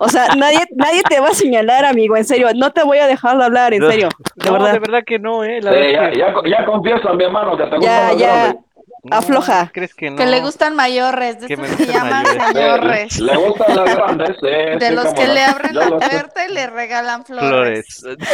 O sea, nadie, nadie te va a señalar, amigo, en serio, no te voy a dejar de hablar, en serio, de no, verdad. de verdad que no, eh, la Sí, verdad ya, que ya, ya confiesa, mi hermano, que te Ya, ya. grandes. no, afloja. ¿crees que no? Que le gustan mayores, de me que llaman mayores. Le gustan las grandes, sí, De sí, los que no. le abren la puerta y le regalan flores. Flores.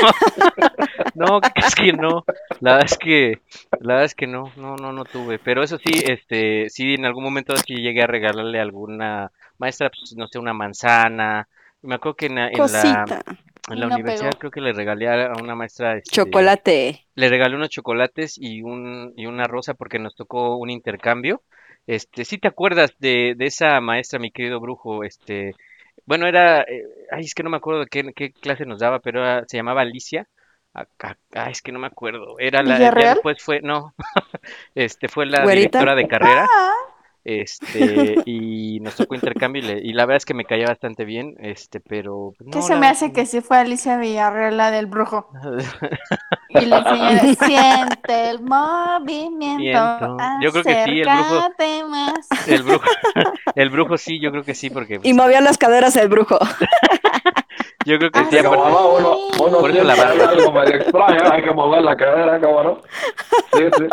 No, no, es que no. La verdad es que, la verdad es que no, no, no, no tuve. Pero eso sí, este, sí, en algún momento sí llegué a regalarle alguna maestra, pues, no sé, una manzana. Me acuerdo que en la, en la, Cosita, en la Y no universidad pegó. creo que le regalé a una maestra, este, chocolate. le regalé unos chocolates y un y una rosa porque nos tocó un intercambio. Este, ¿sí te acuerdas de, de esa maestra, mi querido brujo? Este, bueno, era, eh, ay, es que no me acuerdo de qué, qué clase nos daba, pero era- se llamaba Alicia. Acá, ay, es que no me acuerdo. Era la, ya después fue, no, este, fue la ¿Güerita? directora de carrera. Ah, Este, y nos tocó intercambio y, le- y la verdad es que me caía bastante bien, este, pero pues, ¿Qué no, se la me hace que sí fue Alicia Villarreal la del brujo? Y le enseñó, siente el movimiento. Yo creo que sí, el brujo- más. El brujo, el brujo sí, yo creo que sí, porque Y movía las caderas el brujo. Yo creo que Ah, sí, Sí, aparte- no, uno, uno Por eso la banda. algo medio extraño, hay que mover la cadera, no. Sí, sí.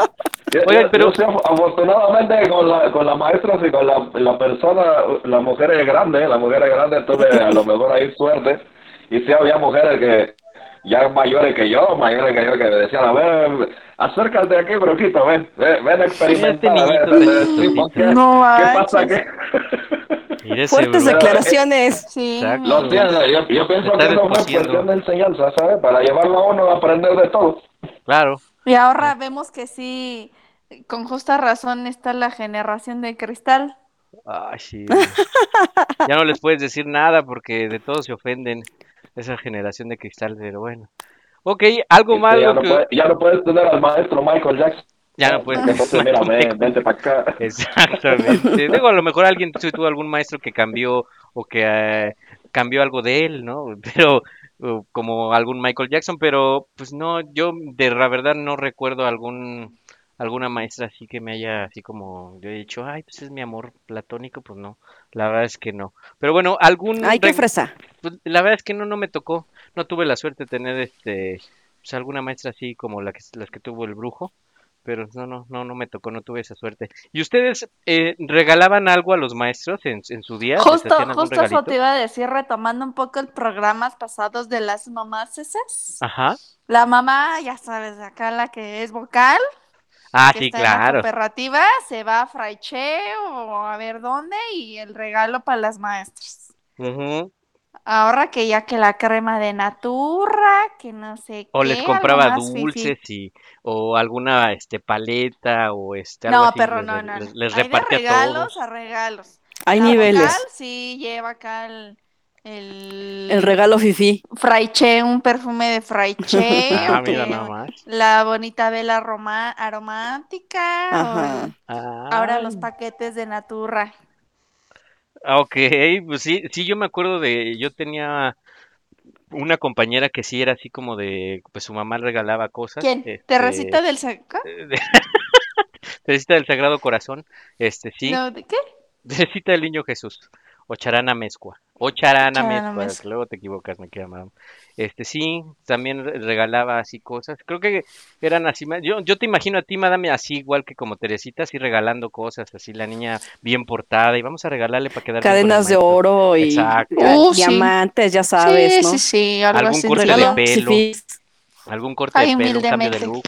Yo, pero- yo sí, afortunadamente con la, con la maestra y con la, la persona, la mujer es grande, la mujer es grande, tuve a lo mejor ahí suerte. Y sí había mujeres que ya mayores que yo, mayores que yo, que me decían, a ver, acércate aquí, brujito, ven, ven, ven a experimentar, a ver, Este niñito ven, de- sí, ¿por qué? No ¿Qué pasa aquí? Fuertes brujo. declaraciones. Sí. Lo entiendo, yo, yo pienso que eso fue cuestión de enseñanza, ¿sabes? Para llevarlo a uno a aprender de todo. Claro, Y ahora vemos que sí, con justa razón está la generación de cristal. ay, sí. Ya no les puedes decir nada porque de todos se ofenden esa generación de cristal, pero bueno. Ok, algo Este, más ya, lo no que... puede- ya no puedes tener al maestro Michael Jackson. Ya no puedes Entonces, mira, ven, vente para acá. Exactamente. Digo, a lo mejor alguien tuvo algún maestro que cambió o que eh, cambió algo de él, ¿no? Pero como algún Michael Jackson, pero pues no, yo de la verdad no recuerdo algún alguna maestra así que me haya así como yo he dicho, ay, pues es mi amor platónico, pues no, la verdad es que no. Pero bueno, algún Ay, qué fresa. pues, la verdad es que no no me tocó, no tuve la suerte de tener este pues alguna maestra así como la que las que tuvo el brujo. Pero no, no, no, no me tocó, no tuve esa suerte. ¿Y ustedes eh, regalaban algo a los maestros en, en su día? ¿Les Justo, justo eso te iba a decir, retomando un poco el programas pasados de las mamás esas. Ajá. La mamá, ya sabes, acá la que es vocal, Ah, que sí, está en la claro. cooperativa, se va a Fraiche o a ver dónde y el regalo para las maestras. Ahora que ya que la crema de Natura, que no sé O les qué, compraba dulces fifí. y o alguna este paleta o este algo No, así, pero les, no, no, les- les Hay de a regalos todos. a regalos. Hay La niveles. vocal sí lleva acá el, el, El regalo fifí. Fraiche, un perfume de Fraiche. Ah, o mira que nada más. La bonita vela roma- aromática. Ajá. ahora Ah, los paquetes de Natura. ok, pues sí, sí, yo me acuerdo de, yo tenía una compañera que sí era así como de, pues su mamá regalaba cosas. ¿Quién? este, ¿Teresita del Saca? de- Teresita del Sagrado Corazón, este sí. No, ¿de qué? Teresita del Niño Jesús. O Charana Mezcua. O Charana Charana Mezcua. Mezcua. Luego te equivocas, me queda madam. Este sí, también re- regalaba así cosas. Creo que eran así. Yo, yo te imagino a ti, madame, así igual que como Teresita, así regalando cosas, así la niña bien portada. Y vamos a regalarle para quedar Cadenas de oro y sí. diamantes, ya sabes, sí, ¿no? sí, sí, algo Algún así. corte de pelo. Crucifix. Algún corte Ay, de pelo, un cambio de look.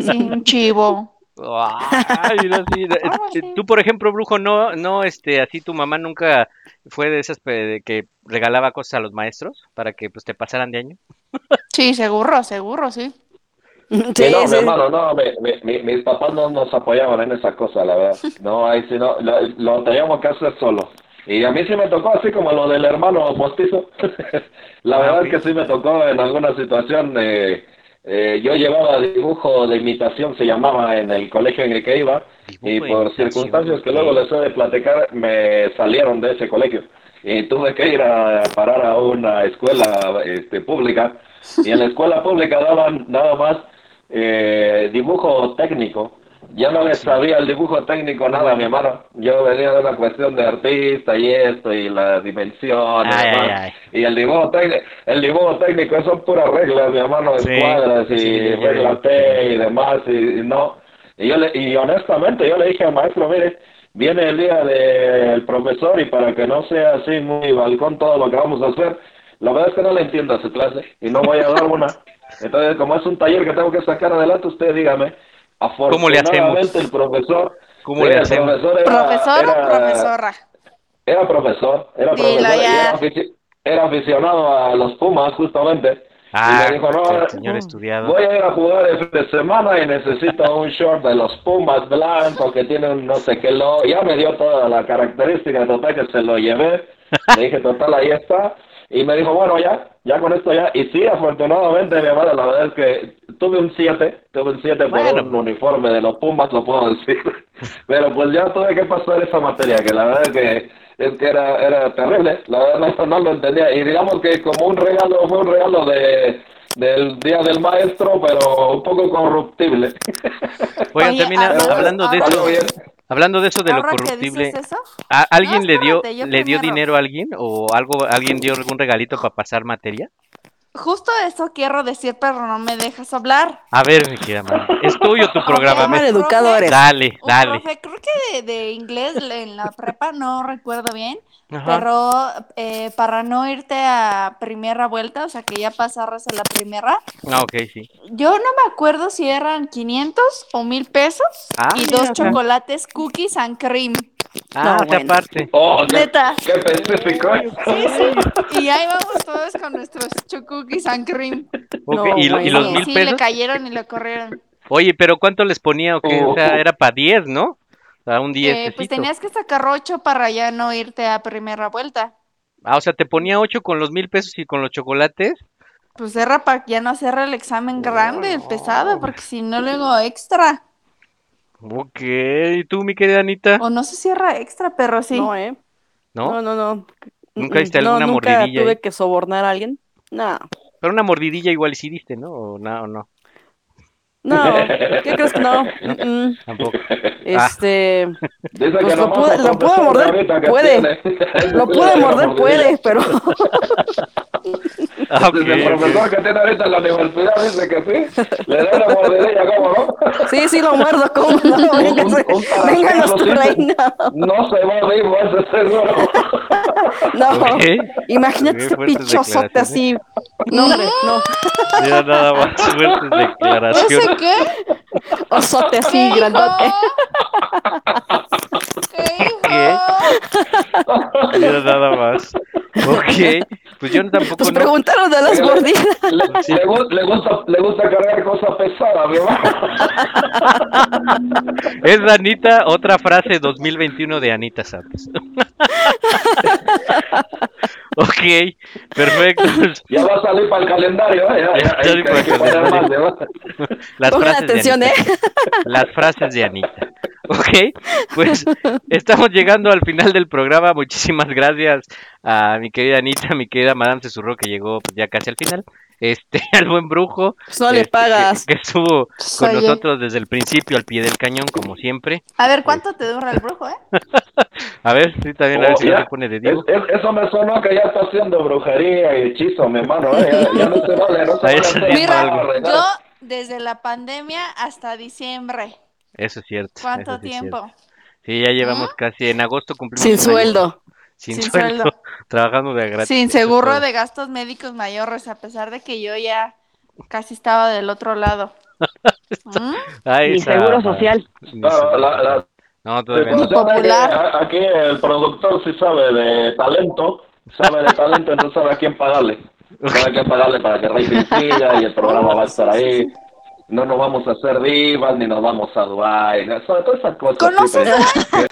Sí, un chivo. Ay, sí, eh, así. Tú, por ejemplo, brujo, no, no, este, así tu mamá nunca fue de esas de que regalaba cosas a los maestros para que pues te pasaran de año. Sí, seguro, seguro, sí. Sí, Sí, no, mi hermano, no, mi- mi- mi- mis papás no nos apoyaban en esa cosa, la verdad. No, ahí sí, no, lo, lo teníamos que hacer solo. Y a mí sí me tocó así como lo del hermano postizo. la Ah, verdad es que sí me tocó en alguna situación. eh, eh, yo llevaba dibujo de imitación, se llamaba en el colegio en el que iba. Y por circunstancias que luego les he de platicar, me salieron de ese colegio. Y tuve que ir a parar a una escuela este, pública. Y en la escuela pública daban nada más eh, dibujo técnico. Yo no les sabía el dibujo técnico nada, mi hermano. Yo venía de una cuestión de artista y esto, y la dimensión, y Ay, demás. ay, ay. Y el dibujo técnico, el dibujo técnico son puras reglas, mi hermano, Sí, escuadras y sí, regla. T y demás, y, y no. Y yo le, y honestamente yo le dije al maestro, mire, viene el día del profesor y para que no sea así muy balcón todo lo que vamos a hacer, la verdad es que no le entiendo a su clase y no voy a dar una. Entonces, como es un taller que tengo que sacar adelante, usted dígame, ¿Cómo le hacemos? el profesor, ¿Cómo le el hacemos? profesor era, ¿Profesor era- o profesora? era profesor, era Dilo profesor, y era, era aficionado a los Pumas justamente. Ah, y me dijo, no, el señor estudiado. voy a ir a jugar el fin de semana y necesito un short de los Pumas blanco que tiene un no sé qué lo. Ya me dio toda la característica total que se lo llevé. Le dije, total, ahí está. Y me dijo, bueno, ya, ya con esto ya. Y sí, afortunadamente, mi hermano, la verdad es que tuve un 7, tuve un 7 por un uniforme de los Pumas, lo puedo decir. Pero pues ya tuve que pasar esa materia, que la verdad es que, es que era, era terrible. La verdad no, no lo entendía. Y digamos que como un regalo, fue un regalo de del Día del Maestro, pero un poco corruptible. Oigan, Oye, también hablando- de eso. Hablando de eso de lo que corruptible, dices eso, ¿a- ¿alguien No, le dio le dio dinero a alguien o algo alguien dio algún regalito para pasar materia? Justo eso quiero decir, pero no me dejas hablar. A ver, mi querida Mari, es tuyo tu programa. Me- eres. Dale, Un dale. profe, creo que de, de inglés en la prepa, no recuerdo bien, Ajá. pero eh, para no irte a primera vuelta, o sea, que ya pasaras a la primera, Ah, ok, sí. yo no me acuerdo si eran 500 o 1000 pesos Ah, y mira, dos o sea. chocolates cookies and cream. Ah, No, bueno. aparte. Oh, qué, Neta. qué específico. Sí, sí. Y ahí vamos todos con nuestros cookies and cream. No, ¿Y, los Sí, mil sí, le pesos? cayeron y le corrieron. Oye, pero ¿cuánto les ponía o qué? O sea, Oh. era para 10, ¿no? O sea, un 10. Eh, pues tenías que sacar ocho para ya no irte a primera vuelta. Ah, o sea, te ponía 8 con los mil pesos y con los chocolates. Pues era para ya no hacer el examen grande, el pesado, porque si no luego extra. Ok, ¿y tú, mi querida Anita? O no sé si era extra, pero sí. No, ¿eh? ¿No? No, no, no. ¿Nunca diste No, alguna nunca mordidilla tuve ahí? que sobornar a alguien. No. Pero una mordidilla igual sí diste, ¿no? ¿O no? o no? No, ¿qué crees que no? Mm, mm. Tampoco. Este, Dice Pues lo pude- lo pude morder, puede. lo puede morder, puede, pero Ah, ok, Dice el profesor que tiene ahorita en la universidad dice que sí. Le da una mordidilla, ¿cómo no? sí, sí lo muerdo, ¿cómo no? Venga, Un- un vénganos sí. reina. No se va vivo, ese seguro. No, imagínate ese declaraciones. así. No, hombre, no. Ya nada más fuertes ¿Ese declaraciones. qué? Osote así, ¿Qué grandote. Ya nada más. Ok, pues yo tampoco no. preguntaron de las mordidas. Le, le gu- le gusta, le gusta cargar cosas pesadas, mi hermano. Es Anita, otra frase 2021 de Anita Santos. ok, perfecto. Ya va a salir para el calendario, ¿eh? Ya, ya, Ya hay, sale que- para hay el que poner calendario. más, ¿verdad? Las Pongan frases de atención, Anita. ¿eh? Las frases de Anita. Ok, pues estamos llegando al final del programa. Muchísimas gracias a mi querida Anita, a mi querida Madame Cesurro que llegó pues, ya casi al final. este, al buen brujo. No le este, que- pagas. Que, estuvo con Oye. nosotros desde el principio al pie del cañón, como siempre. A ver, ¿cuánto te dura el brujo, eh? A ver, sí, también a ver Oh, si se pone de Diego. Es- es- eso me sonó que ya está haciendo brujería y hechizo, mi hermano. ¿eh? Ya, ya no se vale, no se vale Mira, yo desde la pandemia hasta diciembre. Eso es cierto. ¿Cuánto sí tiempo? cierto. Sí, ya llevamos casi en agosto cumplimos Sin sueldo. Sin, Sin sueldo. sueldo. Trabajando de gratis. Sin seguro de gastos médicos mayores, a pesar de que yo ya casi estaba del otro lado. ¿Mm? Ay, Ni esa seguro madre. social. Claro, seguro. la- la- No, todavía no. Popular. Aquí, aquí el productor sí sabe de talento, sabe de talento, entonces sabe a quién pagarle. Sabe a quién pagarle para que siga y el programa va a estar ahí. No nos vamos a hacer divas ni nos vamos a Dubái, no, sobre todas esas cosas. ¿Conoces sí, pero-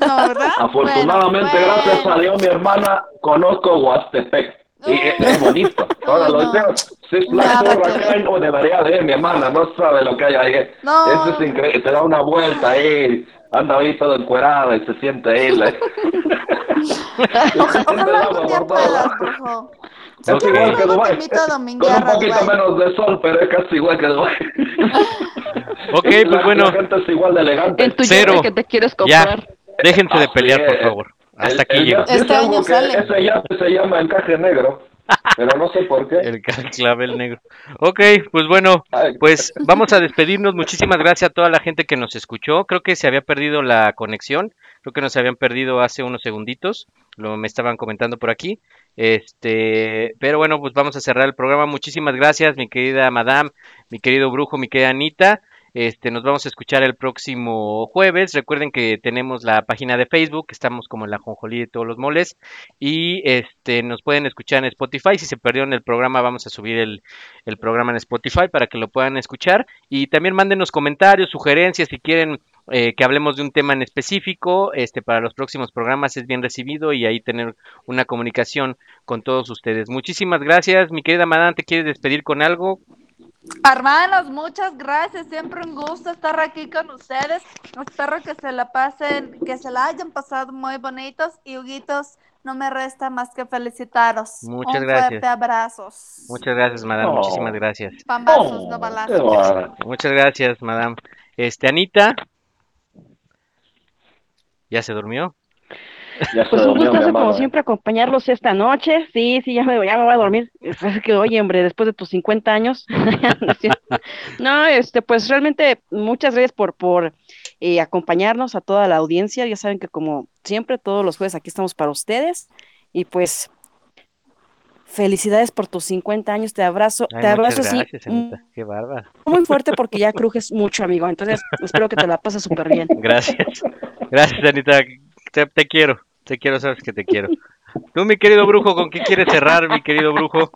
No, ¿verdad? Afortunadamente, Bueno, gracias a. Dios, mi hermana, conozco Huastepec. Y es, bonito. Ahora No, lo no. ver. acá no debería de ir, mi hermana, no sabe lo que hay ahí. No. Eso es increíble, te da una vuelta ahí, anda ahí todo encuerado y se siente ahí. la- Oja- Ojalá algún Es igual que a Con un poquito menos de sol, pero es casi igual que Dubái. Ok, La- pues bueno, La gente es igual de elegante. En tu Cero. que te quieres ya. comprar. Déjense de Así pelear, por es. favor. Hasta El- aquí el llegó. Este año sale. Ese yate se llama encaje negro, pero no sé por qué. El clavel negro. Ok, pues bueno, pues vamos a despedirnos. Muchísimas gracias a toda la gente que nos escuchó. Creo que se había perdido la conexión. Creo que nos habían perdido hace unos segunditos. Lo me estaban comentando por aquí. Este, pero bueno, pues vamos a cerrar el programa. Muchísimas gracias, mi querida Madame, mi querido Brujo, mi querida Anita. Este, nos vamos a escuchar el próximo jueves. Recuerden que tenemos la página de Facebook, estamos como en la Jonjolí de todos los moles. Y este, nos pueden escuchar en Spotify. Si se perdieron el programa, vamos a subir el, el programa en Spotify para que lo puedan escuchar. Y también mándenos comentarios, sugerencias, si quieren eh, que hablemos de un tema en específico. Este, para los próximos programas es bien recibido y ahí tener una comunicación con todos ustedes. Muchísimas gracias, mi querida Madame. ¿Te quieres despedir con algo? Hermanos, muchas gracias. Siempre un gusto estar aquí con ustedes. Espero que se la pasen, que se la hayan pasado muy bonitos. Y Huguitos, no me resta más que felicitaros. Muchas un gracias. fuerte abrazos. Muchas gracias, Madame. Oh. Muchísimas gracias. Pambazos, no Oh, qué balazos. Muchas gracias, Madame. Este, Anita. ¿Ya se durmió? Ya se Pues un durmió, gustazo como siempre acompañarlos esta noche. Sí, sí, ya me, ya me voy a dormir. Es que, oye, hombre, después de tus 50 años. No este, pues realmente muchas gracias por, por eh, acompañarnos a toda la audiencia. Ya saben que como siempre, todos los jueves aquí estamos para ustedes. Y pues, felicidades por tus 50 años. Te abrazo, Ay, te abrazo sí, gracias, Anita. Qué bárbara. muy fuerte porque ya crujes mucho, amigo. Entonces, espero que te la pases súper bien. Gracias. Gracias, Anita. Te, te quiero. Te quiero, sabes que te quiero. Tú, mi querido brujo, ¿con qué quieres cerrar, mi querido brujo?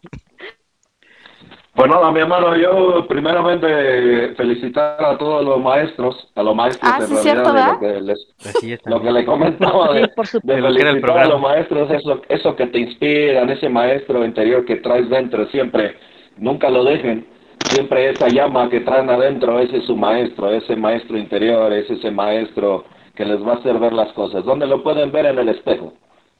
Pues nada, mi hermano, yo primeramente felicitar a todos los maestros, a los maestros Ah, en sí, realidad, cierto, de ¿verdad? lo que les, lo que le comentaba de, Sí, por de felicitar a los maestros, eso, eso que te inspiran, ese maestro interior que traes dentro siempre, nunca lo dejen, siempre esa llama que traen adentro, ese es su maestro, ese maestro interior, es ese maestro que les va a hacer ver las cosas. ¿Dónde lo pueden ver? En el espejo.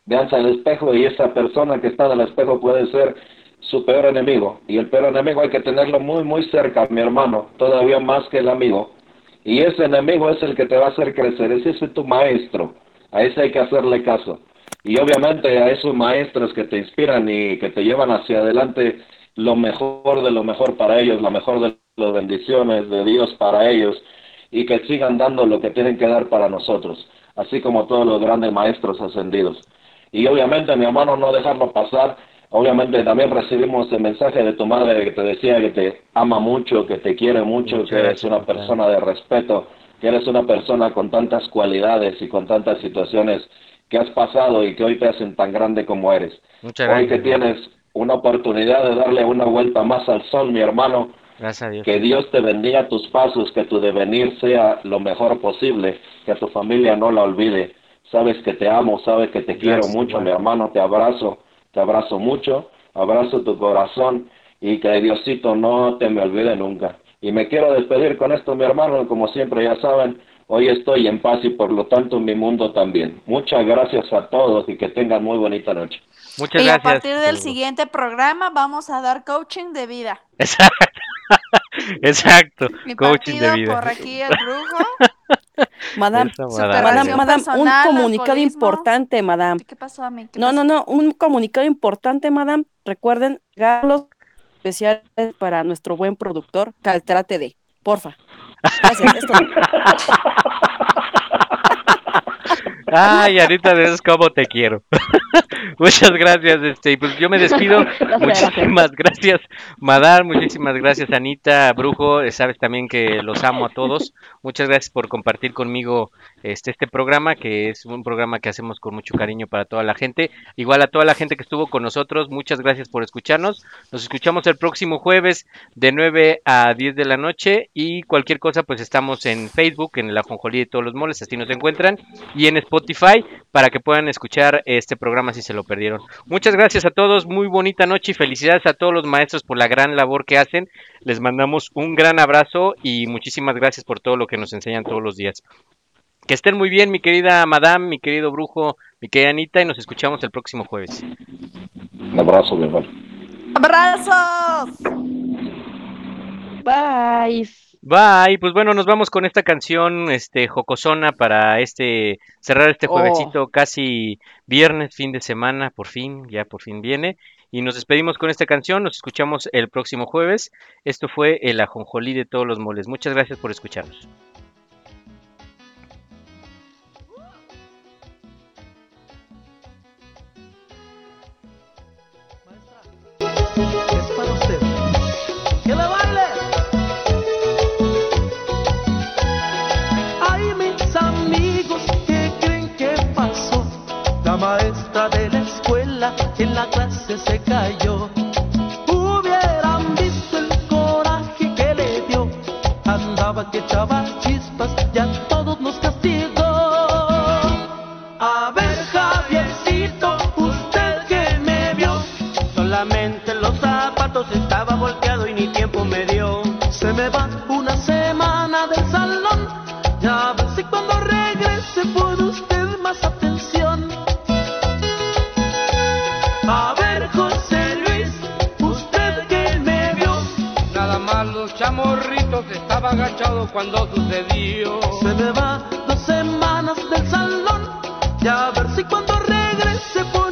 Veanse al espejo y esa persona que está en el espejo puede ser su peor enemigo. Y el peor enemigo hay que tenerlo muy, muy cerca, mi hermano, todavía más que el amigo. Y ese enemigo es el que te va a hacer crecer, ese es tu maestro, a ese hay que hacerle caso. Y obviamente a esos maestros que te inspiran y que te llevan hacia adelante lo mejor de lo mejor para ellos, la mejor de las bendiciones de Dios para ellos y que sigan dando lo que tienen que dar para nosotros, así como todos los grandes maestros ascendidos. Y obviamente, mi hermano, no dejarlo pasar. Obviamente también recibimos el mensaje de tu madre que te decía que te ama mucho, que te quiere mucho, Muchas que eres una persona de respeto, que eres una persona con tantas cualidades y con tantas situaciones que has pasado y que hoy te hacen tan grande como eres. Muchas Hoy gracias. que tienes una oportunidad de darle una vuelta más al sol, mi hermano, Gracias a Dios. que Dios te bendiga tus pasos, que tu devenir sea lo mejor posible, que tu familia no la olvide. Sabes que te amo, sabes que te quiero Gracias, mucho, mi hermano, te abrazo, te abrazo mucho, abrazo tu corazón y que Diosito no te me olvide nunca. Y me quiero despedir con esto, mi hermano, como siempre ya saben, hoy estoy en paz y por lo tanto mi mundo también. Muchas gracias a todos y que tengan muy bonita noche. Muchas y a gracias. partir del siguiente programa vamos a dar coaching de vida. Exacto. Exacto. Coaching de vida. por aquí el brujo. Madame, madame, un comunicado alcoholismo. importante, madame. ¿Qué pasó? ¿Qué No, pasó? no, no, un comunicado importante, madame. Recuerden, regalos especiales para nuestro buen productor, Caltra TD. Porfa. Gracias. es todo. Ay, Anita, es como te quiero. Muchas gracias, este, y pues yo me despido. Muchísimas gracias, Madar, muchísimas gracias, Anita, Brujo, eh, sabes también que los amo a todos. Muchas gracias por compartir conmigo este, este programa, que es un programa que hacemos con mucho cariño para toda la gente. Igual a toda la gente que estuvo con nosotros, muchas gracias por escucharnos. Nos escuchamos el próximo jueves de 9 a 10 de la noche y cualquier cosa pues estamos en Facebook, en la Fonjolí de todos los moles, así nos encuentran, y en Spotify para que puedan escuchar este programa si se lo perdieron. Muchas gracias a todos, muy bonita noche y felicidades a todos los maestros por la gran labor que hacen. Les mandamos un gran abrazo y muchísimas gracias por todo lo que nos enseñan todos los días. Que estén muy bien, mi querida Madame, mi querido Brujo, mi querida Anita, y nos escuchamos el próximo jueves. Un abrazo, mi hermano. ¡Abrazos! Bye. Bye, pues bueno, nos vamos con esta canción, este, jocosona para este, cerrar este Oh. juevesito, casi viernes, fin de semana, por fin, ya por fin viene, y nos despedimos con esta canción, nos escuchamos el próximo jueves, esto fue el ajonjolí de todos los moles, muchas gracias por escucharnos. Maestra de la escuela en la clase se cayó. Hubieran visto el coraje que le dio. Andaba que echaba chispas y a todos nos castigó. A ver, Javiercito, usted que me vio. Solamente los zapatos estaba volteado y ni tiempo me dio. Se me va una semana del salón. Ya a ver si cuando regrese puede usted más atención. Los chamorritos estaba agachado cuando sucedió. Se me va dos semanas del salón. Ya a ver si cuando regrese pone